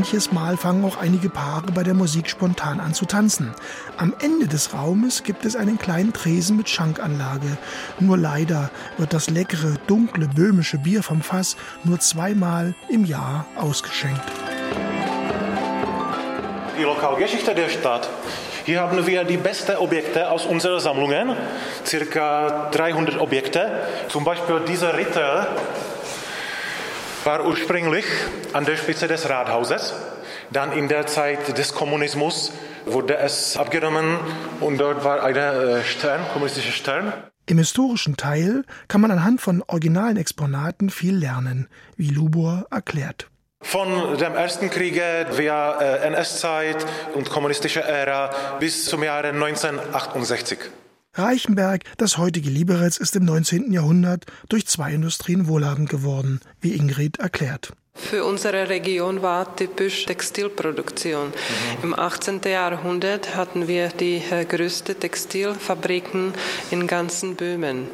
Manches Mal fangen auch einige Paare bei der Musik spontan an zu tanzen. Am Ende des Raumes gibt es einen kleinen Tresen mit Schankanlage. Nur leider wird das leckere, dunkle böhmische Bier vom Fass nur zweimal im Jahr ausgeschenkt. Die Lokalgeschichte der Stadt. Hier haben wir die besten Objekte aus unseren Sammlungen, circa 300 Objekte. Zum Beispiel dieser Ritter war ursprünglich an der Spitze des Rathauses. Dann in der Zeit des Kommunismus wurde es abgenommen und dort war ein Stern, kommunistischer Stern. Im historischen Teil kann man anhand von originalen Exponaten viel lernen, wie Lubor erklärt. Von dem Ersten Krieg via NS-Zeit und kommunistischer Ära bis zum Jahre 1968. Reichenberg, das heutige Liberec, ist im 19. Jahrhundert durch zwei Industrien wohlhabend geworden, wie Ingrid erklärt. Für unsere Region war typisch Textilproduktion. Mhm. Im 18. Jahrhundert hatten wir die äh, größte Textilfabriken in ganzen Böhmen.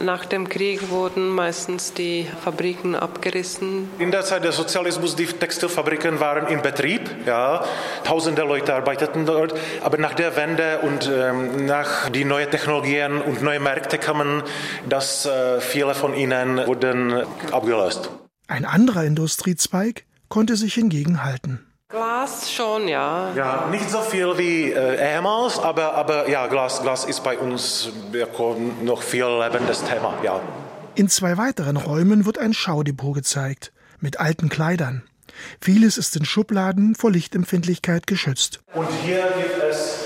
Nach dem Krieg wurden meistens die Fabriken abgerissen. In der Zeit des Sozialismus die Textilfabriken waren in Betrieb, ja, tausende Leute arbeiteten dort. Aber nach der Wende und ähm, nach die neuen Technologien und neue Märkte kamen, dass äh, viele von ihnen wurden abgelöst. Ein anderer Industriezweig konnte sich hingegen halten. Glas schon, ja. Ja, nicht so viel wie äh, ehemals, aber, aber ja, Glas, Glas ist bei uns noch viel lebendes Thema, ja. In zwei weiteren Räumen wird ein Schaudepot gezeigt, mit alten Kleidern. Vieles ist in Schubladen vor Lichtempfindlichkeit geschützt. Und hier gibt es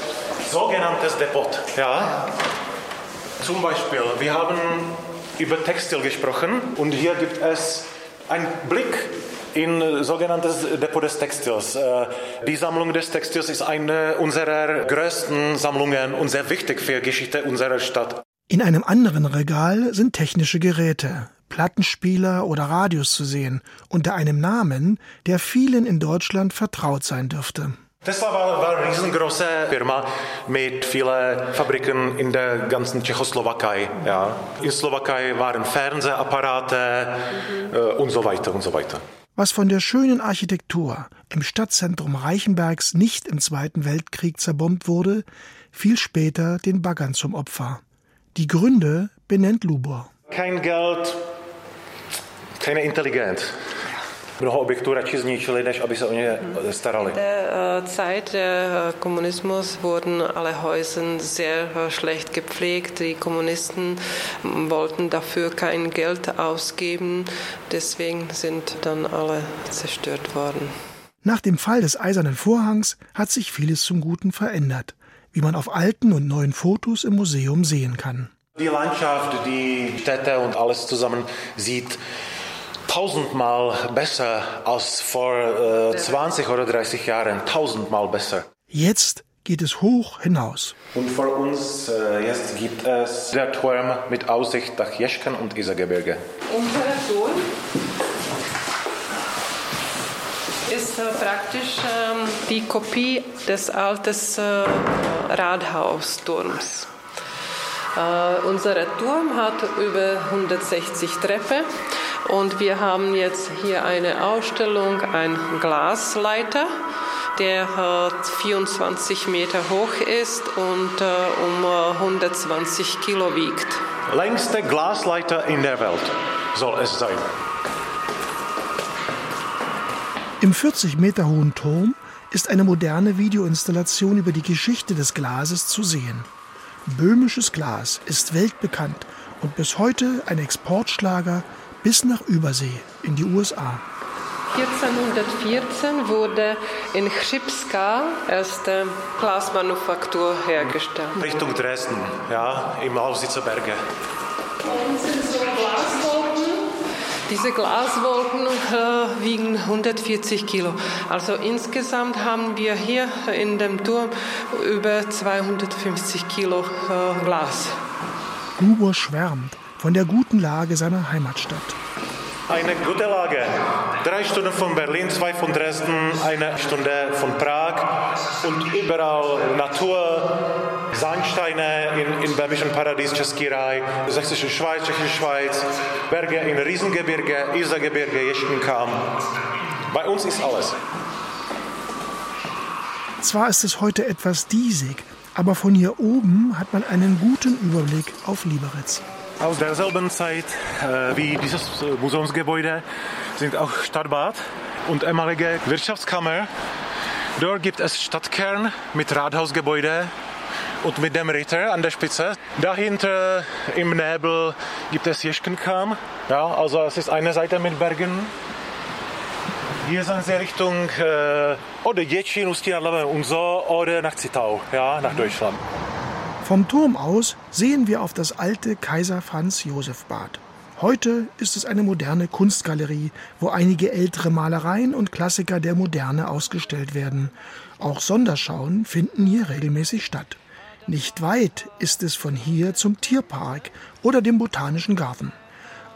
sogenanntes Depot, ja. Zum Beispiel, wir haben über Textil gesprochen und hier gibt es einen Blick in sogenanntes Depot des Textils. Die Sammlung des Textils ist eine unserer größten Sammlungen und sehr wichtig für die Geschichte unserer Stadt. In einem anderen Regal sind technische Geräte, Plattenspieler oder Radios zu sehen, unter einem Namen, der vielen in Deutschland vertraut sein dürfte. Tesla war, war eine riesengroße Firma mit vielen Fabriken in der ganzen Tschechoslowakei. Ja. In Slowakei waren Fernsehapparate äh, und so weiter und so weiter. Was von der schönen Architektur im Stadtzentrum Reichenbergs nicht im Zweiten Weltkrieg zerbombt wurde, fiel später den Baggern zum Opfer. Die Gründe benennt Lubor. Kein Geld, keine Intelligenz. Mnoho objektů radši zničili, než aby se o ně starali. In der Zeit des Kommunismus wurden alle Häuser sehr schlecht gepflegt. Die Kommunisten wollten dafür kein Geld ausgeben. Deswegen sind dann alle zerstört worden. Nach dem Fall des Eisernen Vorhangs hat sich vieles zum Guten verändert, wie man auf alten und neuen Fotos im Museum sehen kann. Die Landschaft, die Städte und alles zusammen sieht tausendmal besser als vor äh, 20 oder 30 Jahren. Tausendmal besser. Jetzt geht es hoch hinaus. Und vor uns äh, jetzt gibt es der Turm mit Aussicht nach Jeschken und Isergebirge. Unser Turm ist äh, praktisch ähm, die Kopie des alten äh, Rathausturms. Uh, unser Turm hat über 160 Treppen und wir haben jetzt hier eine Ausstellung, ein Glasleiter der 24 Meter hoch ist und um 120 Kilo wiegt. Längste Glasleiter in der Welt soll es sein. Im 40 Meter hohen Turm ist eine moderne Videoinstallation über die Geschichte des Glases zu sehen. Böhmisches Glas ist weltbekannt und bis heute ein Exportschlager bis nach Übersee in die USA. 1414 wurde in Chipska erste Glasmanufaktur hergestellt. Richtung Dresden, ja, im Lausitzer Berge. Und sind so Glaswolken. Diese Glaswolken äh, wiegen 140 Kilo. Also insgesamt haben wir hier in dem Turm über 250 Kilo äh, Glas. Gubor schwärmt von der guten Lage seiner Heimatstadt. Eine gute Lage. Drei Stunden von Berlin, zwei von Dresden, eine Stunde von Prag und überall Natur, Sandsteine in, in Böhmischen Paradies, Český Sächsische Schweiz, Tschechische Schweiz, Berge in Riesengebirge, Isergebirge, Jeschkenkamm. Bei uns ist alles. Zwar ist es heute etwas diesig, aber von hier oben hat man einen guten Überblick auf Liberec. Aus derselben Zeit äh, wie dieses Museumsgebäude sind auch Stadtbad und ehemalige Wirtschaftskammer. Dort gibt es Stadtkern mit Rathausgebäude und mit dem Ritter an der Spitze. Dahinter im Nebel gibt es Jeschkenkamm. Ja, also es ist eine Seite mit Bergen. Hier sind sie Richtung äh, oder nad Labem und so oder nach Zittau, ja, nach Deutschland. Vom Turm aus sehen wir auf das alte Kaiser Franz Josef Bad. Heute ist es eine moderne Kunstgalerie, wo einige ältere Malereien und Klassiker der Moderne ausgestellt werden. Auch Sonderschauen finden hier regelmäßig statt. Nicht weit ist es von hier zum Tierpark oder dem Botanischen Garten.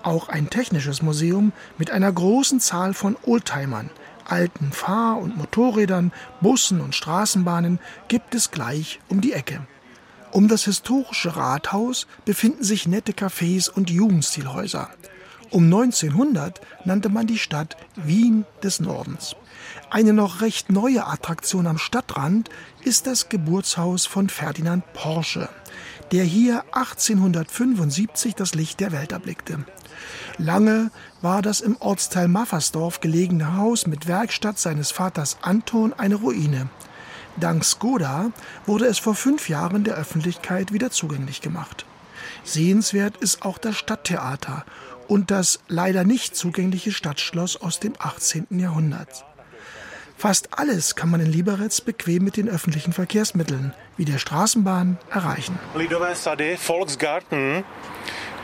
Auch ein technisches Museum mit einer großen Zahl von Oldtimern, alten Fahr- und Motorrädern, Bussen und Straßenbahnen gibt es gleich um die Ecke. Um das historische Rathaus befinden sich nette Cafés und Jugendstilhäuser. Um 1900 nannte man die Stadt Wien des Nordens. Eine noch recht neue Attraktion am Stadtrand ist das Geburtshaus von Ferdinand Porsche, der hier 1875 das Licht der Welt erblickte. Lange war das im Ortsteil Maffersdorf gelegene Haus mit Werkstatt seines Vaters Anton eine Ruine. Dank Skoda wurde es vor fünf Jahren der Öffentlichkeit wieder zugänglich gemacht. Sehenswert ist auch das Stadttheater und das leider nicht zugängliche Stadtschloss aus dem 18. Jahrhundert. Fast alles kann man in Liberec bequem mit den öffentlichen Verkehrsmitteln, wie der Straßenbahn, erreichen. Lidové Sady, Volksgarten.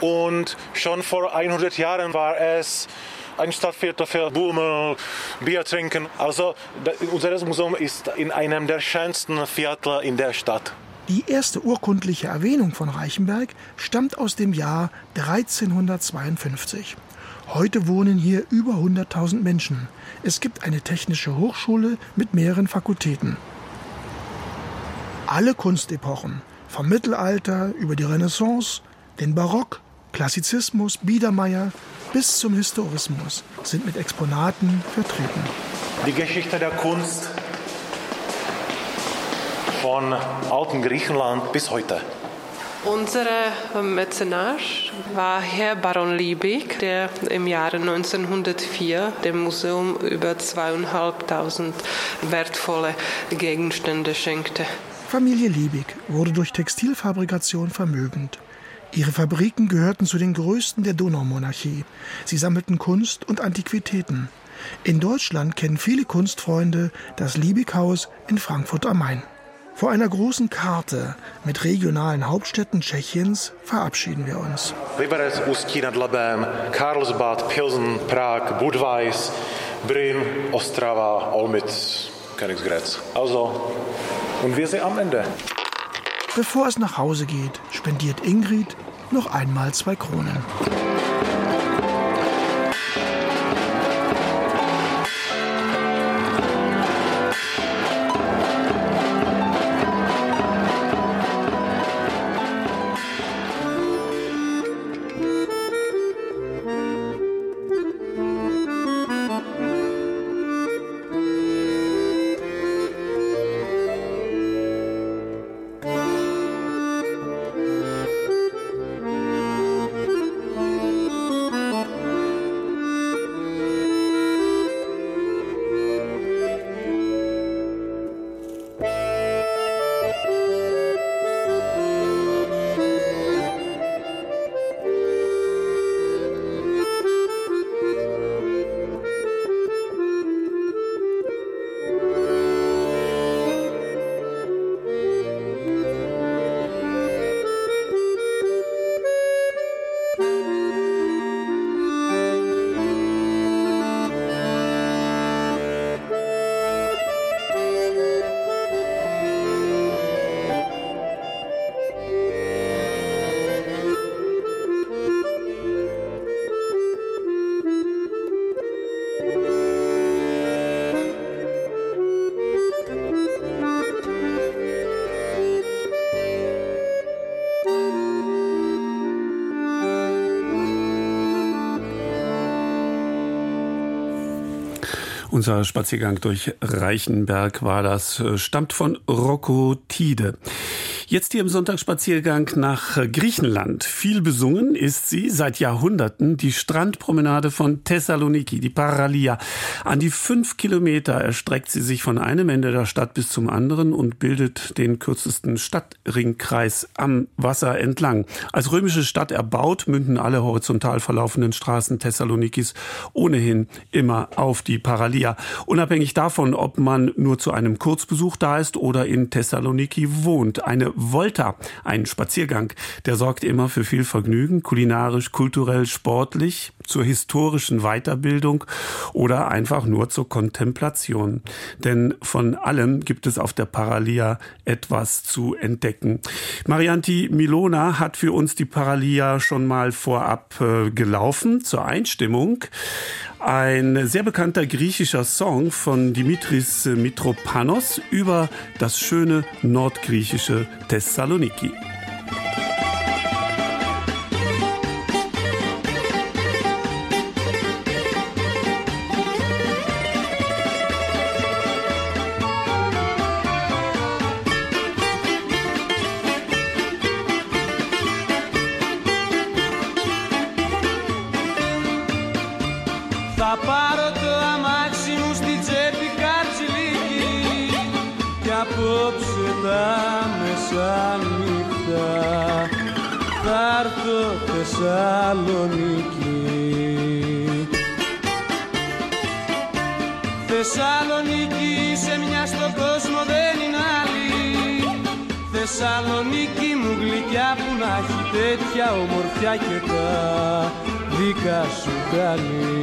Und schon vor 100 Jahren war es ein Stadtviertel für Blumen, Bier trinken. Also unser Museum ist in einem der schönsten Viertel in der Stadt. Die erste urkundliche Erwähnung von Reichenberg stammt aus dem Jahr 1352. Heute wohnen hier über 100.000 Menschen. Es gibt eine technische Hochschule mit mehreren Fakultäten. Alle Kunstepochen, vom Mittelalter über die Renaissance, den Barock, Klassizismus, Biedermeier bis zum Historismus sind mit Exponaten vertreten. Die Geschichte der Kunst von alten Griechenland bis heute. Unsere Mäzenat war Herr Baron Liebig, der im Jahre 1904 dem Museum über zweieinhalbtausend wertvolle Gegenstände schenkte. Familie Liebig wurde durch Textilfabrikation vermögend. Ihre Fabriken gehörten zu den größten der Donaumonarchie. Sie sammelten Kunst und Antiquitäten. In Deutschland kennen viele Kunstfreunde das Liebighaus in Frankfurt am Main. Vor einer großen Karte mit regionalen Hauptstädten Tschechiens verabschieden wir uns. Liberec, Ústí nad Labem, Karlsbad, Pilsen, Prag, Budweis, Brünn, Ostrava, Olmütz, Königsgrätz. Also, und wir sind am Ende. Bevor es nach Hause geht, spendiert Ingrid noch einmal zwei Kronen. Unser Spaziergang durch Reichenberg war das, äh, stammt von Rocco Tide. Jetzt hier im Sonntagsspaziergang nach Griechenland. Viel besungen ist sie seit Jahrhunderten, die Strandpromenade von Thessaloniki, die Paralia. An die fünf Kilometer erstreckt sie sich von einem Ende der Stadt bis zum anderen und bildet den kürzesten Stadtringkreis am Wasser entlang. Als römische Stadt erbaut, münden alle horizontal verlaufenden Straßen Thessalonikis ohnehin immer auf die Paralia. Unabhängig davon, ob man nur zu einem Kurzbesuch da ist oder in Thessaloniki wohnt. Eine Volta, ein Spaziergang, der sorgt immer für viel Vergnügen, kulinarisch, kulturell, sportlich, zur historischen Weiterbildung oder einfach nur zur Kontemplation. Denn von allem gibt es auf der Paralia etwas zu entdecken. Marianti Milona hat für uns die Paralia schon mal vorab äh, gelaufen zur Einstimmung. Ein sehr bekannter griechischer Song von Dimitris Mitropanos über das schöne nordgriechische Thessaloniki. pra me.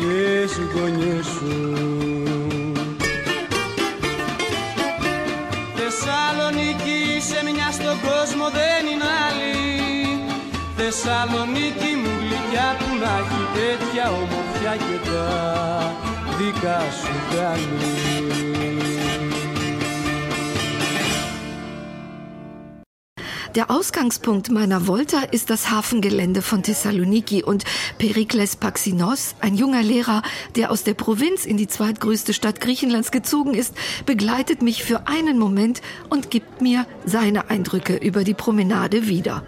Τις παλιές γωνιές σου. Θεσσαλονίκη σε μια στον κόσμο δεν είναι άλλη. Θεσσαλονίκη μου γλυκιά που να έχει τέτοια ομορφιά και τα δικά σου κάνει Der Ausgangspunkt meiner Volta ist das Hafengelände von Thessaloniki und Perikles Paxinos, ein junger Lehrer, der aus der Provinz in die zweitgrößte Stadt Griechenlands gezogen ist, begleitet mich für einen Moment und gibt mir seine Eindrücke über die Promenade wieder.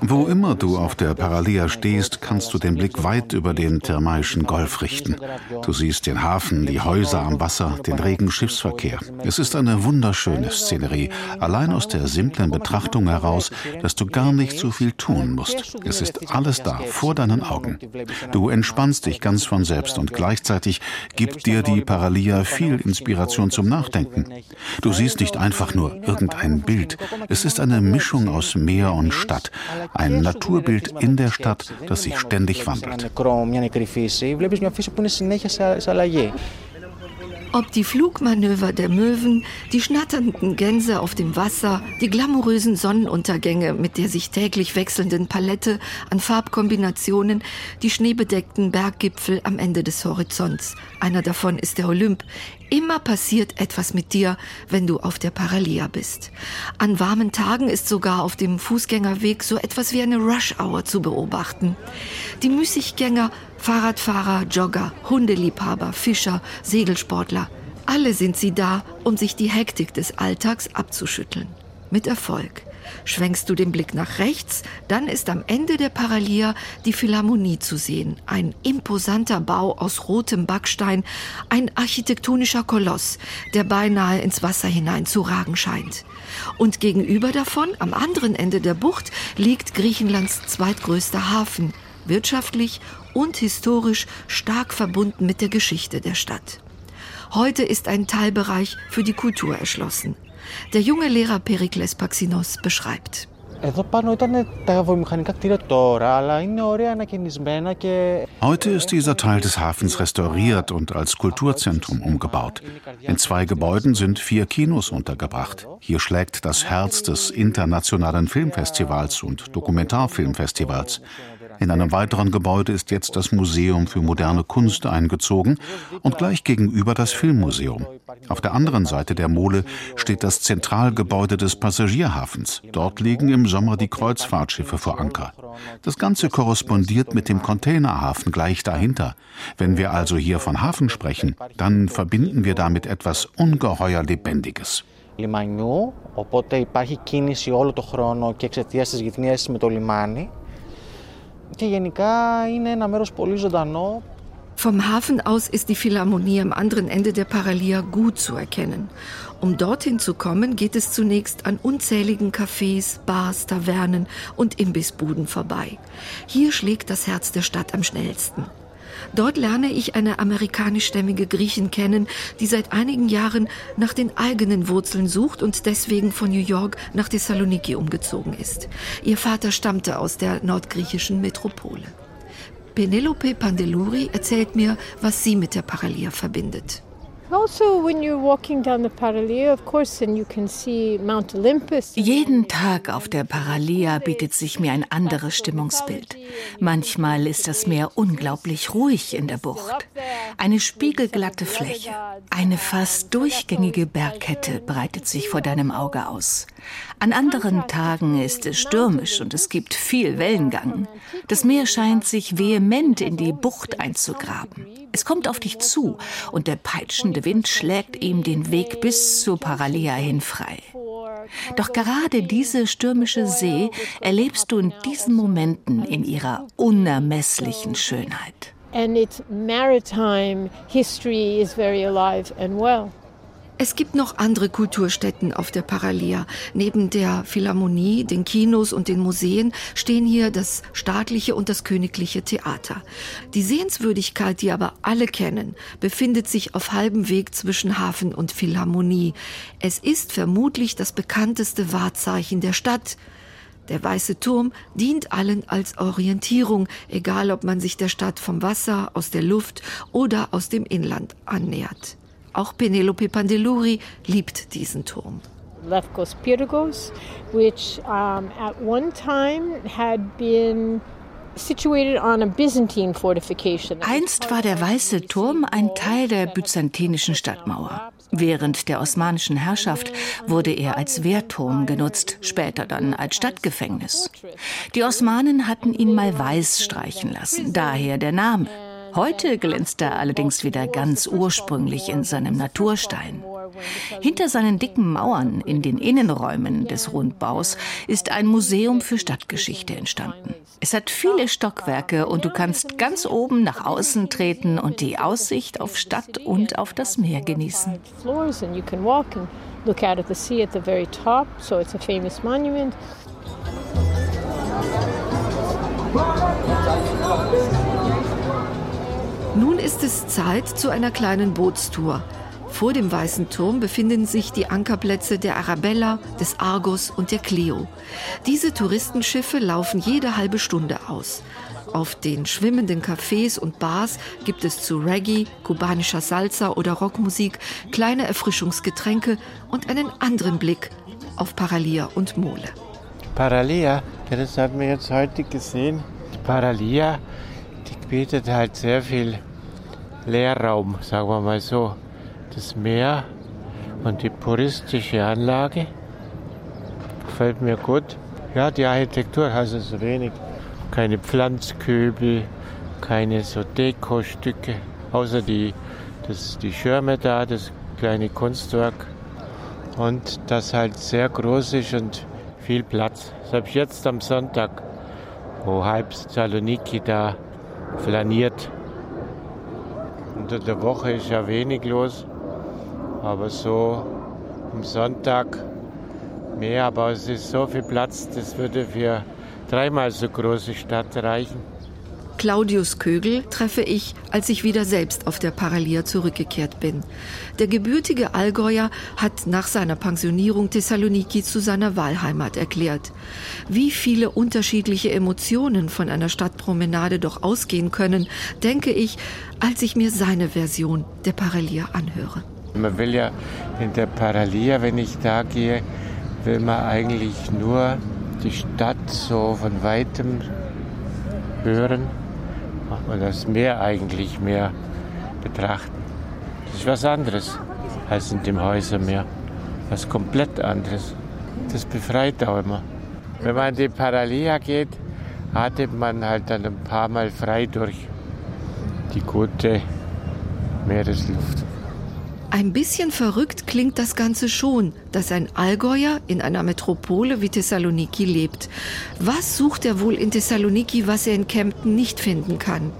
Wo immer du auf der Paralia stehst, kannst du den Blick weit über den Thermaischen Golf richten. Du siehst den Hafen, die Häuser am Wasser, den regen Schiffsverkehr. Es ist eine wunderschöne Szenerie, allein aus der simplen Betrachtung heraus, dass du gar nicht so viel tun musst. Es ist alles da, vor deinen Augen. Du entspannst dich ganz von selbst und gleichzeitig gibt dir die Paralia viel Inspiration zum Nachdenken. Du siehst nicht einfach einfach nur irgendein Bild. Es ist eine Mischung aus Meer und Stadt. Ein Naturbild in der Stadt, das sich ständig wandelt. Ob die Flugmanöver der Möwen, die schnatternden Gänse auf dem Wasser, die glamourösen Sonnenuntergänge mit der sich täglich wechselnden Palette an Farbkombinationen, die schneebedeckten Berggipfel am Ende des Horizonts. Einer davon ist der Olymp. Immer passiert etwas mit dir, wenn du auf der Paralia bist. An warmen Tagen ist sogar auf dem Fußgängerweg so etwas wie eine Rush-Hour zu beobachten. Die Müßiggänger Fahrradfahrer, Jogger, Hundeliebhaber, Fischer, Segelsportler. Alle sind sie da, um sich die Hektik des Alltags abzuschütteln. Mit Erfolg. Schwenkst du den Blick nach rechts, dann ist am Ende der Paralia die Philharmonie zu sehen. Ein imposanter Bau aus rotem Backstein, ein architektonischer Koloss, der beinahe ins Wasser hinein zu ragen scheint. Und gegenüber davon, am anderen Ende der Bucht, liegt Griechenlands zweitgrößter Hafen, wirtschaftlich und historisch stark verbunden mit der Geschichte der Stadt. Heute ist ein Teilbereich für die Kultur erschlossen. Der junge Lehrer Perikles Paxinos beschreibt. Heute ist dieser Teil des Hafens restauriert und als Kulturzentrum umgebaut. In zwei Gebäuden sind vier Kinos untergebracht. Hier schlägt das Herz des internationalen Filmfestivals und Dokumentarfilmfestivals. In einem weiteren Gebäude ist jetzt das Museum für moderne Kunst eingezogen und gleich gegenüber das Filmmuseum. Auf der anderen Seite der Mole steht das Zentralgebäude des Passagierhafens. Dort liegen im Sommer die Kreuzfahrtschiffe vor Anker. Das Ganze korrespondiert mit dem Containerhafen gleich dahinter. Wenn wir also hier von Hafen sprechen, dann verbinden wir damit etwas ungeheuer Lebendiges. λιμανιού, οπότε υπάρχει κίνηση όλο το χρόνο και εξαιτία της γυθνίασης με το λιμάνι και γενικά είναι ένα μέρος πολύ ζωντανό. Vom Hafen aus ist die Philharmonie am anderen Ende der Paralia gut zu erkennen. Um dorthin zu kommen, geht es zunächst an unzähligen Cafés, Bars, Tavernen und Imbissbuden vorbei. Hier schlägt das Herz der Stadt am schnellsten. Dort lerne ich eine amerikanischstämmige Griechin kennen, die seit einigen Jahren nach den eigenen Wurzeln sucht und deswegen von New York nach Thessaloniki umgezogen ist. Ihr Vater stammte aus der nordgriechischen Metropole. Penelope Pandeluri erzählt mir, was sie mit der Paralia verbindet. Also. Jeden Tag auf der Paralia bietet sich mir ein anderes Stimmungsbild. Manchmal ist das Meer unglaublich ruhig in der Bucht. Eine spiegelglatte Fläche, eine fast durchgängige Bergkette breitet sich vor deinem Auge aus. An anderen Tagen ist es stürmisch und es gibt viel Wellengang. Das Meer scheint sich vehement in die Bucht einzugraben. Es kommt auf dich zu und der peitschende Wind schlägt ihm den Weg bis zur Paralia hin frei. Doch gerade diese stürmische See erlebst du in diesen Momenten in ihrer unermesslichen Schönheit. And its maritime history is very alive and well. Es gibt noch andere Kulturstätten auf der Paralia. Neben der Philharmonie, den Kinos und den Museen stehen hier das staatliche und das königliche Theater. Die Sehenswürdigkeit, die aber alle kennen, befindet sich auf halbem Weg zwischen Hafen und Philharmonie. Es ist vermutlich das bekannteste Wahrzeichen der Stadt. Der weiße Turm dient allen als Orientierung, egal ob man sich der Stadt vom Wasser, aus der Luft oder aus dem Inland annähert. Auch Penelope Pandeluri liebt diesen Turm. Lefkos Pyrgos, which um, at one time had been Einst war der Weiße Turm ein Teil der byzantinischen Stadtmauer. Während der osmanischen Herrschaft wurde er als Wehrturm genutzt, später dann als Stadtgefängnis. Die Osmanen hatten ihn mal weiß streichen lassen, daher der Name. Heute glänzt er allerdings wieder ganz ursprünglich in seinem Naturstein. Hinter seinen dicken Mauern in den Innenräumen des Rundbaus ist ein Museum für Stadtgeschichte entstanden. Es hat viele Stockwerke und du kannst ganz oben nach außen treten und die Aussicht auf Stadt und auf das Meer genießen. Look out at the sea at the very top, so it's a famous monument. Nun ist es Zeit zu einer kleinen Bootstour. Vor dem Weißen Turm befinden sich die Ankerplätze der Arabella, des Argos und der Clio. Diese Touristenschiffe laufen jede halbe Stunde aus. Auf den schwimmenden Cafés und Bars gibt es zu Reggae, kubanischer Salsa oder Rockmusik kleine Erfrischungsgetränke und einen anderen Blick auf Paralia und Mole. Paralia, das haben wir jetzt heute gesehen. Paralia, bietet halt sehr viel Leerraum, sagen wir mal so. Das Meer und die puristische Anlage gefällt mir gut. Ja, die Architektur hat es wenig. Keine Pflanzköbel, keine so Dekostücke, außer die, das, die Schirme da, das kleine Kunstwerk. Und das halt sehr groß ist und viel Platz. Selbst jetzt am Sonntag, wo halb Saloniki da flaniert. Unter der Woche ist ja wenig los, aber so am Sonntag mehr. Aber es ist so viel Platz, das würde für dreimal so große Stadt reichen. Claudius Kögel treffe ich, als ich wieder selbst auf der Paralia zurückgekehrt bin. Der gebürtige Allgäuer hat nach seiner Pensionierung Thessaloniki zu seiner Wahlheimat erklärt. Wie viele unterschiedliche Emotionen von einer Stadtpromenade doch ausgehen können, denke ich, als ich mir seine Version der Paralia anhöre. Man will ja in der Paralia, wenn ich da gehe, will man eigentlich nur die Stadt so von weitem hören macht das Meer eigentlich mehr betrachten. Das ist was anderes als in dem Häusermeer. Was komplett anderes. Das befreit auch immer. Wenn man in die Paralia geht, atmet man halt dann ein paar Mal frei durch die gute Meeresluft. Ein bisschen verrückt klingt das Ganze schon, dass ein Allgäuer in einer Metropole wie Thessaloniki lebt. Was sucht er wohl in Thessaloniki, was er in Kempten nicht finden kann?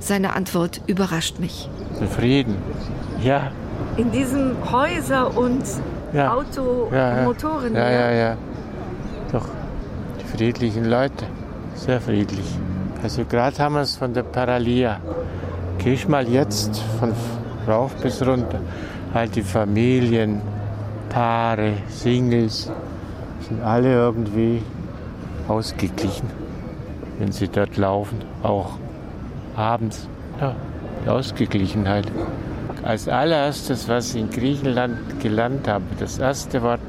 Seine Antwort überrascht mich. Frieden, ja. In diesen Häuser und ja. Auto, ja, ja. Motoren. Ja, ja, ja. Doch, die friedlichen Leute, sehr friedlich. Also gerade haben wir es von der Paralia. Geh ich mal jetzt von rauf bis runter. Halt die Familien, Paare, Singles, sind alle irgendwie ausgeglichen, wenn sie dort laufen, auch abends. Ja, die Ausgeglichenheit. Als allererstes, was ich in Griechenland gelernt habe, das erste Wort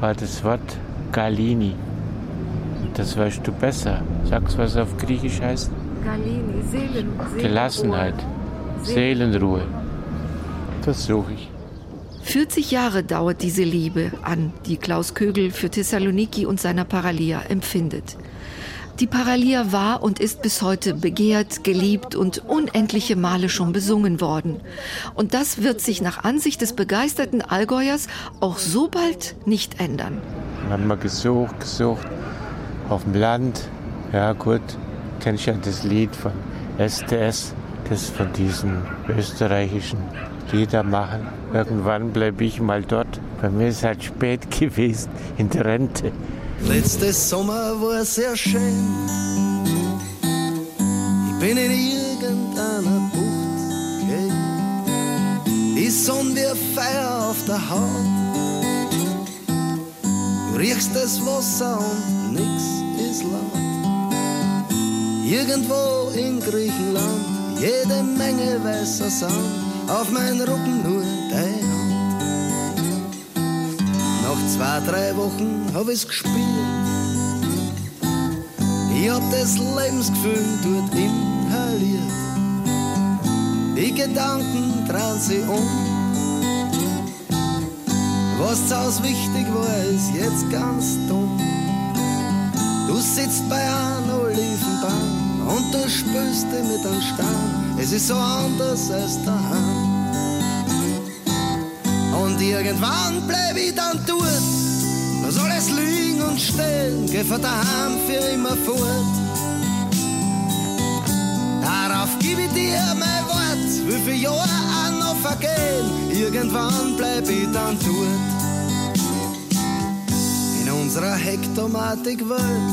war das Wort Galini. Das weißt du besser. Sagst, was auf Griechisch heißt? Galini, Seelen, Seelenruhe. Gelassenheit, Seelenruhe. Das suche ich. 40 Jahre dauert diese Liebe an, die Klaus Kögel für Thessaloniki und seiner Paralia empfindet. Die Paralia war und ist bis heute begehrt, geliebt und unendliche Male schon besungen worden. Und das wird sich nach Ansicht des begeisterten Allgäuers auch so bald nicht ändern. Wir haben mal gesucht, gesucht, auf dem Land. Ja gut, kennst ja das Lied von STS, das von diesen österreichischen Lieder machen. Irgendwann bleibe ich mal dort. Bei mir ist halt spät gewesen in der Rente. Letztes Sommer war sehr schön. Ich bin in irgendeiner Bucht gelegen. Die Sonne wie Feuer auf der Haut. Du riechst das Wasser und nix ist laut. Irgendwo in Griechenland jede Menge weißer Sand. Auf meinen Rücken nur dein nach zwei, drei Wochen hab ich's gespielt. Ich hab das Lebensgefühl dort inhaliert. Die Gedanken drehen sich um. Was zu Hause wichtig war, ist jetzt ganz dumm. Du sitzt bei einem Olivenbaum und du spürst dich mit einem Stein. Es ist so anders als daheim. Und irgendwann bleib ich dann dort. Da soll es liegen und stehen, geh von daheim für immer fort. Darauf gib ich dir mein Wort, wie viele Jahre auch noch vergehen. Irgendwann bleib ich dann dort. In unserer Hektomatik-Welt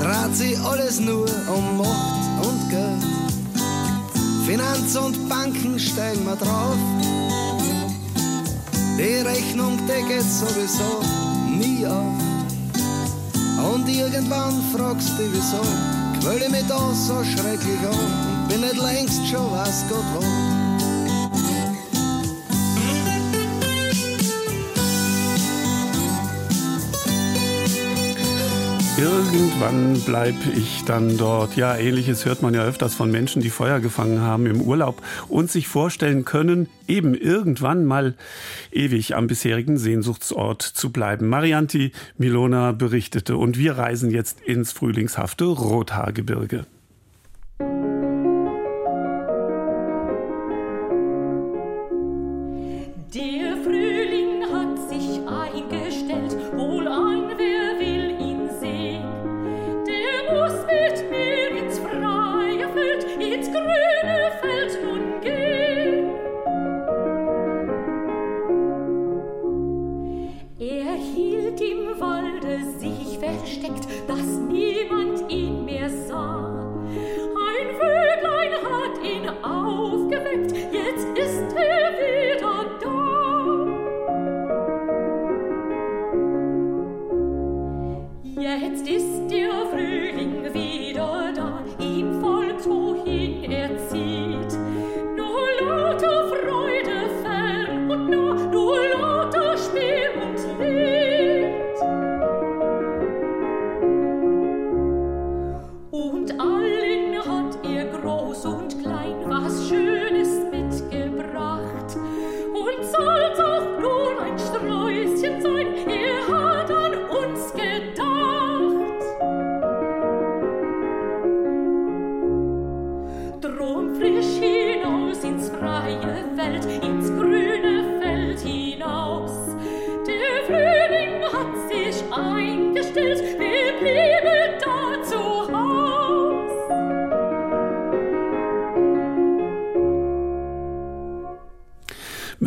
dreht sich alles nur um Macht. Finanz und Banken steigen wir drauf. Die Rechnung decket sowieso nie auf. Und irgendwann fragst du wieso, quäl ich mich da so schrecklich an und bin nicht längst schon was Gott wo. Irgendwann bleib ich dann dort. Ja, ähnliches hört man ja öfters von Menschen, die Feuer gefangen haben im Urlaub und sich vorstellen können, eben irgendwann mal ewig am bisherigen Sehnsuchtsort zu bleiben. Marianti Milona berichtete und wir reisen jetzt ins frühlingshafte Rothaargebirge.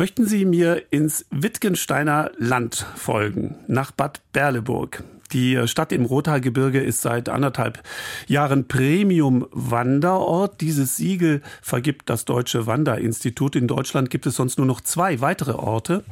Möchten Sie mir ins Wittgensteiner Land folgen, nach Bad Berleburg? Die Stadt im Rothaargebirge ist seit anderthalb Jahren Premium-Wanderort. Dieses Siegel vergibt das Deutsche Wanderinstitut. In Deutschland gibt es sonst nur noch zwei weitere Orte,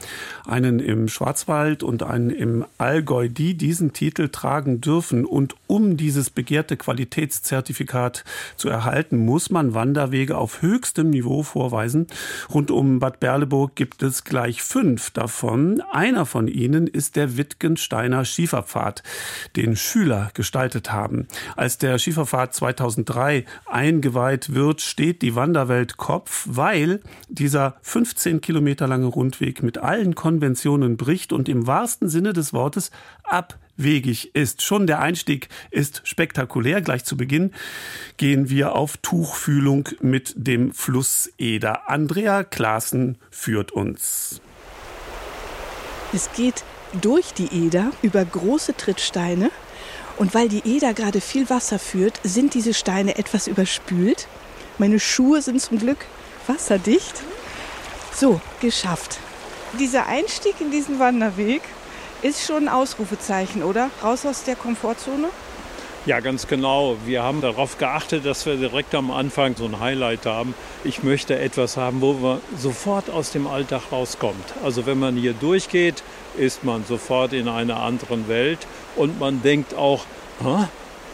einen im Schwarzwald und einen im Allgäu, die diesen Titel tragen dürfen. Und um dieses begehrte Qualitätszertifikat zu erhalten, muss man Wanderwege auf höchstem Niveau vorweisen. Rund um Bad Berleburg gibt es gleich fünf davon. Einer von ihnen ist der Wittgensteiner Schieferpfad den Schüler gestaltet haben. Als der Schieferpfad 2003 eingeweiht wird, steht die Wanderwelt Kopf, weil dieser 15 Kilometer lange Rundweg mit allen Konventionen bricht und im wahrsten Sinne des Wortes abwegig ist. Schon der Einstieg ist spektakulär. Gleich zu Beginn gehen wir auf Tuchfühlung mit dem Fluss Eder. Andrea Klaassen führt uns. Es geht durch die Eder über große Trittsteine. Und weil die Eder gerade viel Wasser führt, sind diese Steine etwas überspült. Meine Schuhe sind zum Glück wasserdicht. So, geschafft. Dieser Einstieg in diesen Wanderweg ist schon ein Ausrufezeichen, oder? Raus aus der Komfortzone? Ja, ganz genau. Wir haben darauf geachtet, dass wir direkt am Anfang so ein Highlight haben. Ich möchte etwas haben, wo man sofort aus dem Alltag rauskommt. Also wenn man hier durchgeht, ist man sofort in einer anderen Welt und man denkt auch,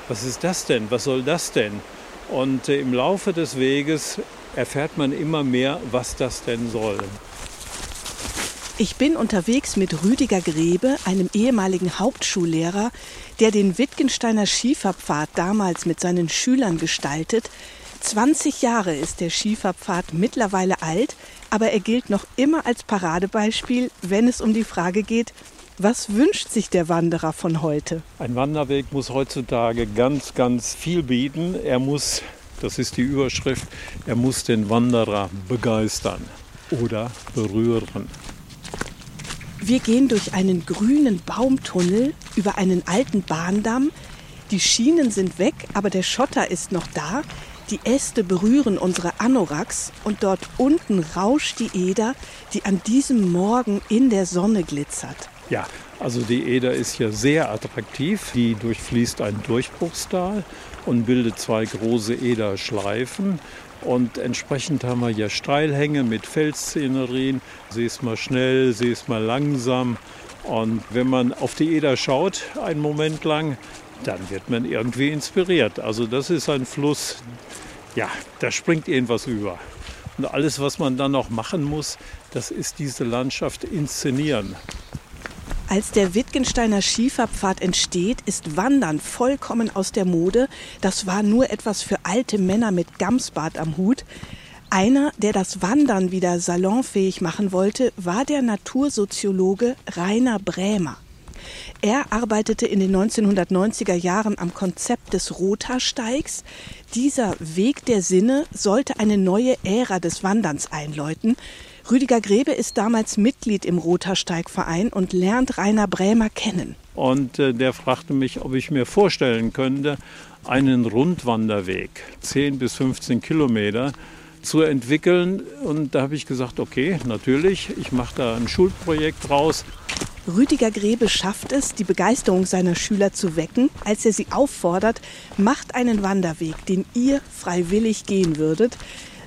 was ist das denn? Was soll das denn? Und äh, im Laufe des Weges erfährt man immer mehr, was das denn soll. Ich bin unterwegs mit Rüdiger Grebe, einem ehemaligen Hauptschullehrer, der den Wittgensteiner Schieferpfad damals mit seinen Schülern gestaltet. 20 Jahre ist der Schieferpfad mittlerweile alt, aber er gilt noch immer als Paradebeispiel, wenn es um die Frage geht, was wünscht sich der Wanderer von heute? Ein Wanderweg muss heutzutage ganz, ganz viel bieten. Er muss, das ist die Überschrift, er muss den Wanderer begeistern oder berühren. Wir gehen durch einen grünen Baumtunnel über einen alten Bahndamm. Die Schienen sind weg, aber der Schotter ist noch da. Die Äste berühren unsere Anoraks und dort unten rauscht die Eder, die an diesem Morgen in der Sonne glitzert. Ja, also die Eder ist hier sehr attraktiv. Die durchfließt ein Durchbruchstal und bildet zwei große Ederschleifen. Und entsprechend haben wir hier Steilhänge mit Felsszenerien. Sie ist mal schnell, sie ist mal langsam. Und wenn man auf die Eder schaut, einen Moment lang, dann wird man irgendwie inspiriert. Also das ist ein Fluss, ja, da springt irgendwas über. Und alles, was man dann noch machen muss, das ist diese Landschaft inszenieren. Als der Wittgensteiner Schieferpfad entsteht, ist Wandern vollkommen aus der Mode. Das war nur etwas für alte Männer mit Gamsbart am Hut. Einer, der das Wandern wieder salonfähig machen wollte, war der Natursoziologe Rainer Brämer. Er arbeitete in den 1990er Jahren am Konzept des Rothaarsteigs. Dieser Weg der Sinne sollte eine neue Ära des Wanderns einläuten. Rüdiger Grebe ist damals Mitglied im Rothaarsteigverein und lernt Rainer Brämer kennen. Und äh, der fragte mich, ob ich mir vorstellen könnte, einen Rundwanderweg, 10 bis 15 Kilometer, zu entwickeln. Und da habe ich gesagt, okay, natürlich, ich mache da ein Schulprojekt draus. Rüdiger Grebe schafft es, die Begeisterung seiner Schüler zu wecken, als er sie auffordert, macht einen Wanderweg, den ihr freiwillig gehen würdet.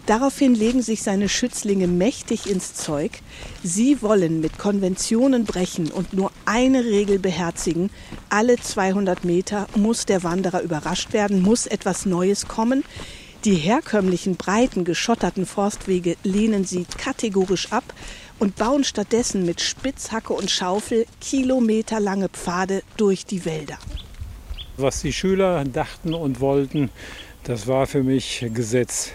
Daraufhin legen sich seine Schützlinge mächtig ins Zeug. Sie wollen mit Konventionen brechen und nur eine Regel beherzigen. Alle 200 Meter muss der Wanderer überrascht werden, muss etwas Neues kommen. Die herkömmlichen breiten, geschotterten Forstwege lehnen sie kategorisch ab und bauen stattdessen mit Spitzhacke und Schaufel kilometerlange Pfade durch die Wälder. Was die Schüler dachten und wollten, das war für mich Gesetz.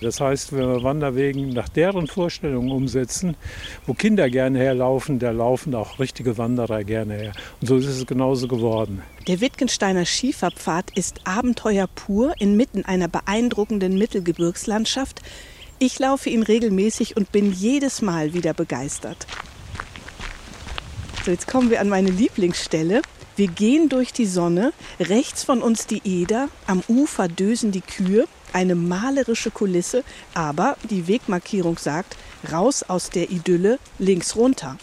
Das heißt, wenn wir Wanderwegen nach deren Vorstellungen umsetzen, wo Kinder gerne herlaufen, da laufen auch richtige Wanderer gerne her. Und so ist es genauso geworden. Der Wittgensteiner Schieferpfad ist Abenteuer pur inmitten einer beeindruckenden Mittelgebirgslandschaft. Ich laufe ihn regelmäßig und bin jedes Mal wieder begeistert. So, jetzt kommen wir an meine Lieblingsstelle. Wir gehen durch die Sonne, rechts von uns die Eder, am Ufer dösen die Kühe eine malerische Kulisse, aber die Wegmarkierung sagt, raus aus der Idylle, links runter.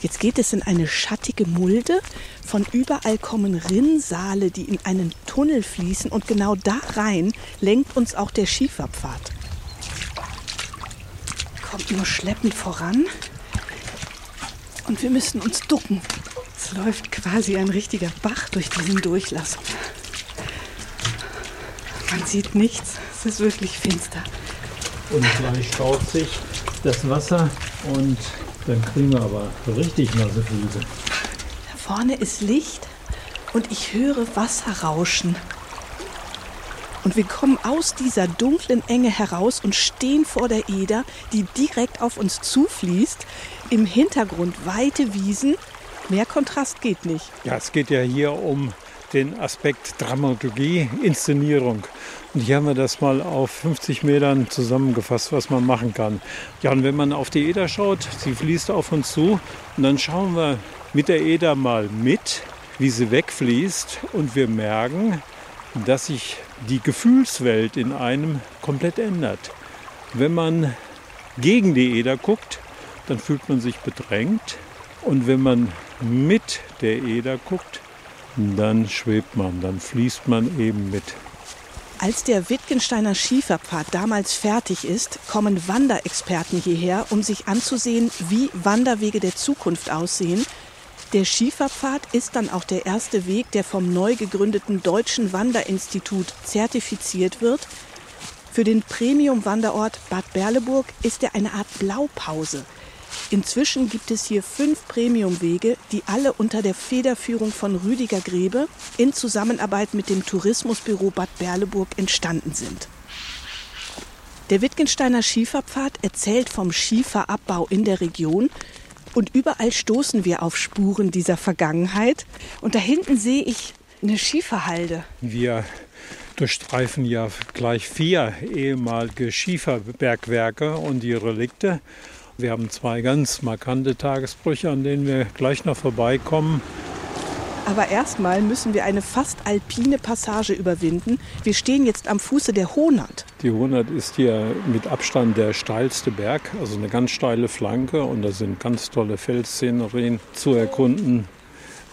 Jetzt geht es in eine schattige Mulde. Von überall kommen Rinnsale, die in einen Tunnel fließen und genau da rein lenkt uns auch der Schieferpfad. Kommt nur schleppend voran und wir müssen uns ducken. Es läuft quasi ein richtiger Bach durch diesen Durchlass. Man sieht nichts. Es ist wirklich finster. Und gleich staut sich das Wasser und dann kriegen wir aber richtig nasse Füße. Da vorne ist Licht und ich höre Wasser rauschen. Und wir kommen aus dieser dunklen Enge heraus und stehen vor der Eder, die direkt auf uns zufließt. Im Hintergrund weite Wiesen. Mehr Kontrast geht nicht. Ja, es geht ja hier um den Aspekt Dramaturgie, Inszenierung. Und hier haben wir das mal auf 50 Metern zusammengefasst, was man machen kann. Ja, und wenn man auf die Eder schaut, sie fließt auf uns zu und dann schauen wir mit der Eder mal mit, wie sie wegfließt und wir merken, dass sich die Gefühlswelt in einem komplett ändert. Wenn man gegen die Eder guckt, dann fühlt man sich bedrängt und wenn man mit der Eder guckt, dann schwebt man, dann fließt man eben mit. Als der Wittgensteiner Schieferpfad damals fertig ist, kommen Wanderexperten hierher, um sich anzusehen, wie Wanderwege der Zukunft aussehen. Der Schieferpfad ist dann auch der erste Weg, der vom neu gegründeten Deutschen Wanderinstitut zertifiziert wird. Für den Premium-Wanderort Bad Berleburg ist er eine Art Blaupause. Inzwischen gibt es hier fünf Premiumwege, die alle unter der Federführung von Rüdiger Grebe in Zusammenarbeit mit dem Tourismusbüro Bad Berleburg entstanden sind. Der Wittgensteiner Schieferpfad erzählt vom Schieferabbau in der Region und überall stoßen wir auf Spuren dieser Vergangenheit. Und da hinten sehe ich eine Schieferhalde. Wir durchstreifen ja gleich vier ehemalige Schieferbergwerke und die Relikte. Wir haben zwei ganz markante Tagesbrüche, an denen wir gleich noch vorbeikommen. Aber erstmal müssen wir eine fast alpine Passage überwinden. Wir stehen jetzt am Fuße der Honert. Die Honert ist hier mit Abstand der steilste Berg, also eine ganz steile Flanke und da sind ganz tolle Felsszenerien zu erkunden.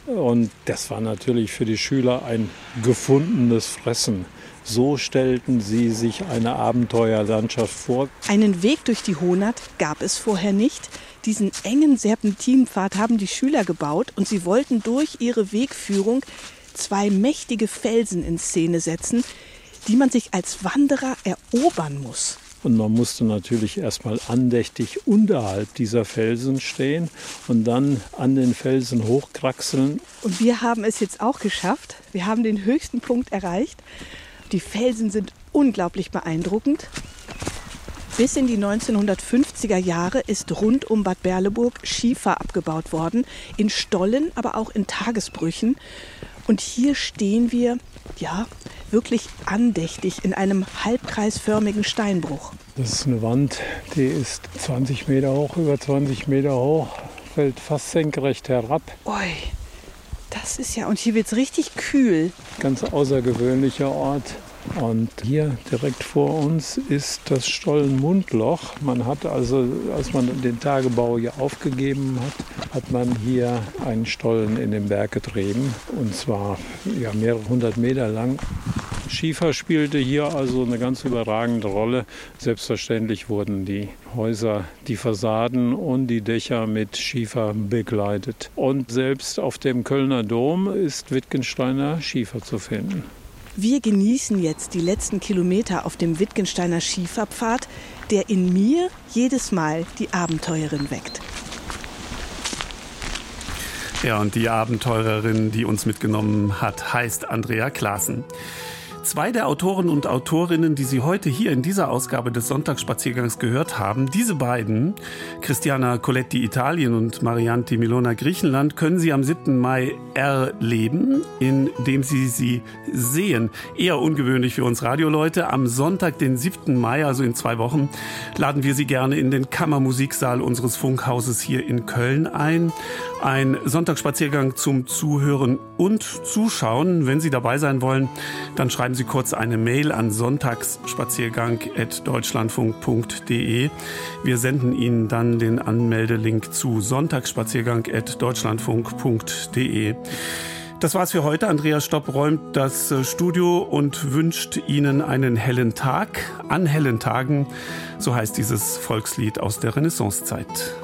Und das war natürlich für die Schüler ein gefundenes Fressen. So stellten sie sich eine Abenteuerlandschaft vor. Einen Weg durch die Honat gab es vorher nicht. Diesen engen Serpentinpfad haben die Schüler gebaut und sie wollten durch ihre Wegführung zwei mächtige Felsen in Szene setzen, die man sich als Wanderer erobern muss. Und man musste natürlich erstmal andächtig unterhalb dieser Felsen stehen und dann an den Felsen hochkraxeln. Und wir haben es jetzt auch geschafft. Wir haben den höchsten Punkt erreicht. Die Felsen sind unglaublich beeindruckend. Bis in die 1950er Jahre ist rund um Bad Berleburg Schiefer abgebaut worden, in Stollen, aber auch in Tagesbrüchen. Und hier stehen wir, ja, wirklich andächtig in einem halbkreisförmigen Steinbruch. Das ist eine Wand, die ist 20 Meter hoch, über 20 Meter hoch, fällt fast senkrecht herab. Ui, das ist ja, und hier wird es richtig kühl. Ganz außergewöhnlicher Ort. Und hier direkt vor uns ist das Stollenmundloch. Man hat also, als man den Tagebau hier aufgegeben hat, hat man hier einen Stollen in den Berg getrieben. Und zwar ja, mehrere hundert Meter lang. Schiefer spielte hier also eine ganz überragende Rolle. Selbstverständlich wurden die Häuser, die Fassaden und die Dächer mit Schiefer begleitet. Und selbst auf dem Kölner Dom ist Wittgensteiner Schiefer zu finden. Wir genießen jetzt die letzten Kilometer auf dem Wittgensteiner Schieferpfad, der in mir jedes Mal die Abenteuerin weckt. Ja, und die Abenteurerin, die uns mitgenommen hat, heißt Andrea Klaassen. Zwei der Autoren und Autorinnen, die Sie heute hier in dieser Ausgabe des Sonntagsspaziergangs gehört haben, diese beiden, Christiana Coletti Italien und Marianti Milona Griechenland, können Sie am 7. Mai erleben, indem Sie sie sehen. Eher ungewöhnlich für uns Radioleute. Am Sonntag, den 7. Mai, also in zwei Wochen, laden wir Sie gerne in den Kammermusiksaal unseres Funkhauses hier in Köln ein. Ein Sonntagsspaziergang zum Zuhören und Zuschauen. Wenn Sie dabei sein wollen, dann schreiben Sie kurz eine Mail an sonntagsspaziergang.deutschlandfunk.de. Wir senden Ihnen dann den Anmeldelink zu sonntagsspaziergang.deutschlandfunk.de. Das war's für heute. Andreas Stopp räumt das äh, Studio und wünscht Ihnen einen hellen Tag. An hellen Tagen, so heißt dieses Volkslied aus der Renaissancezeit.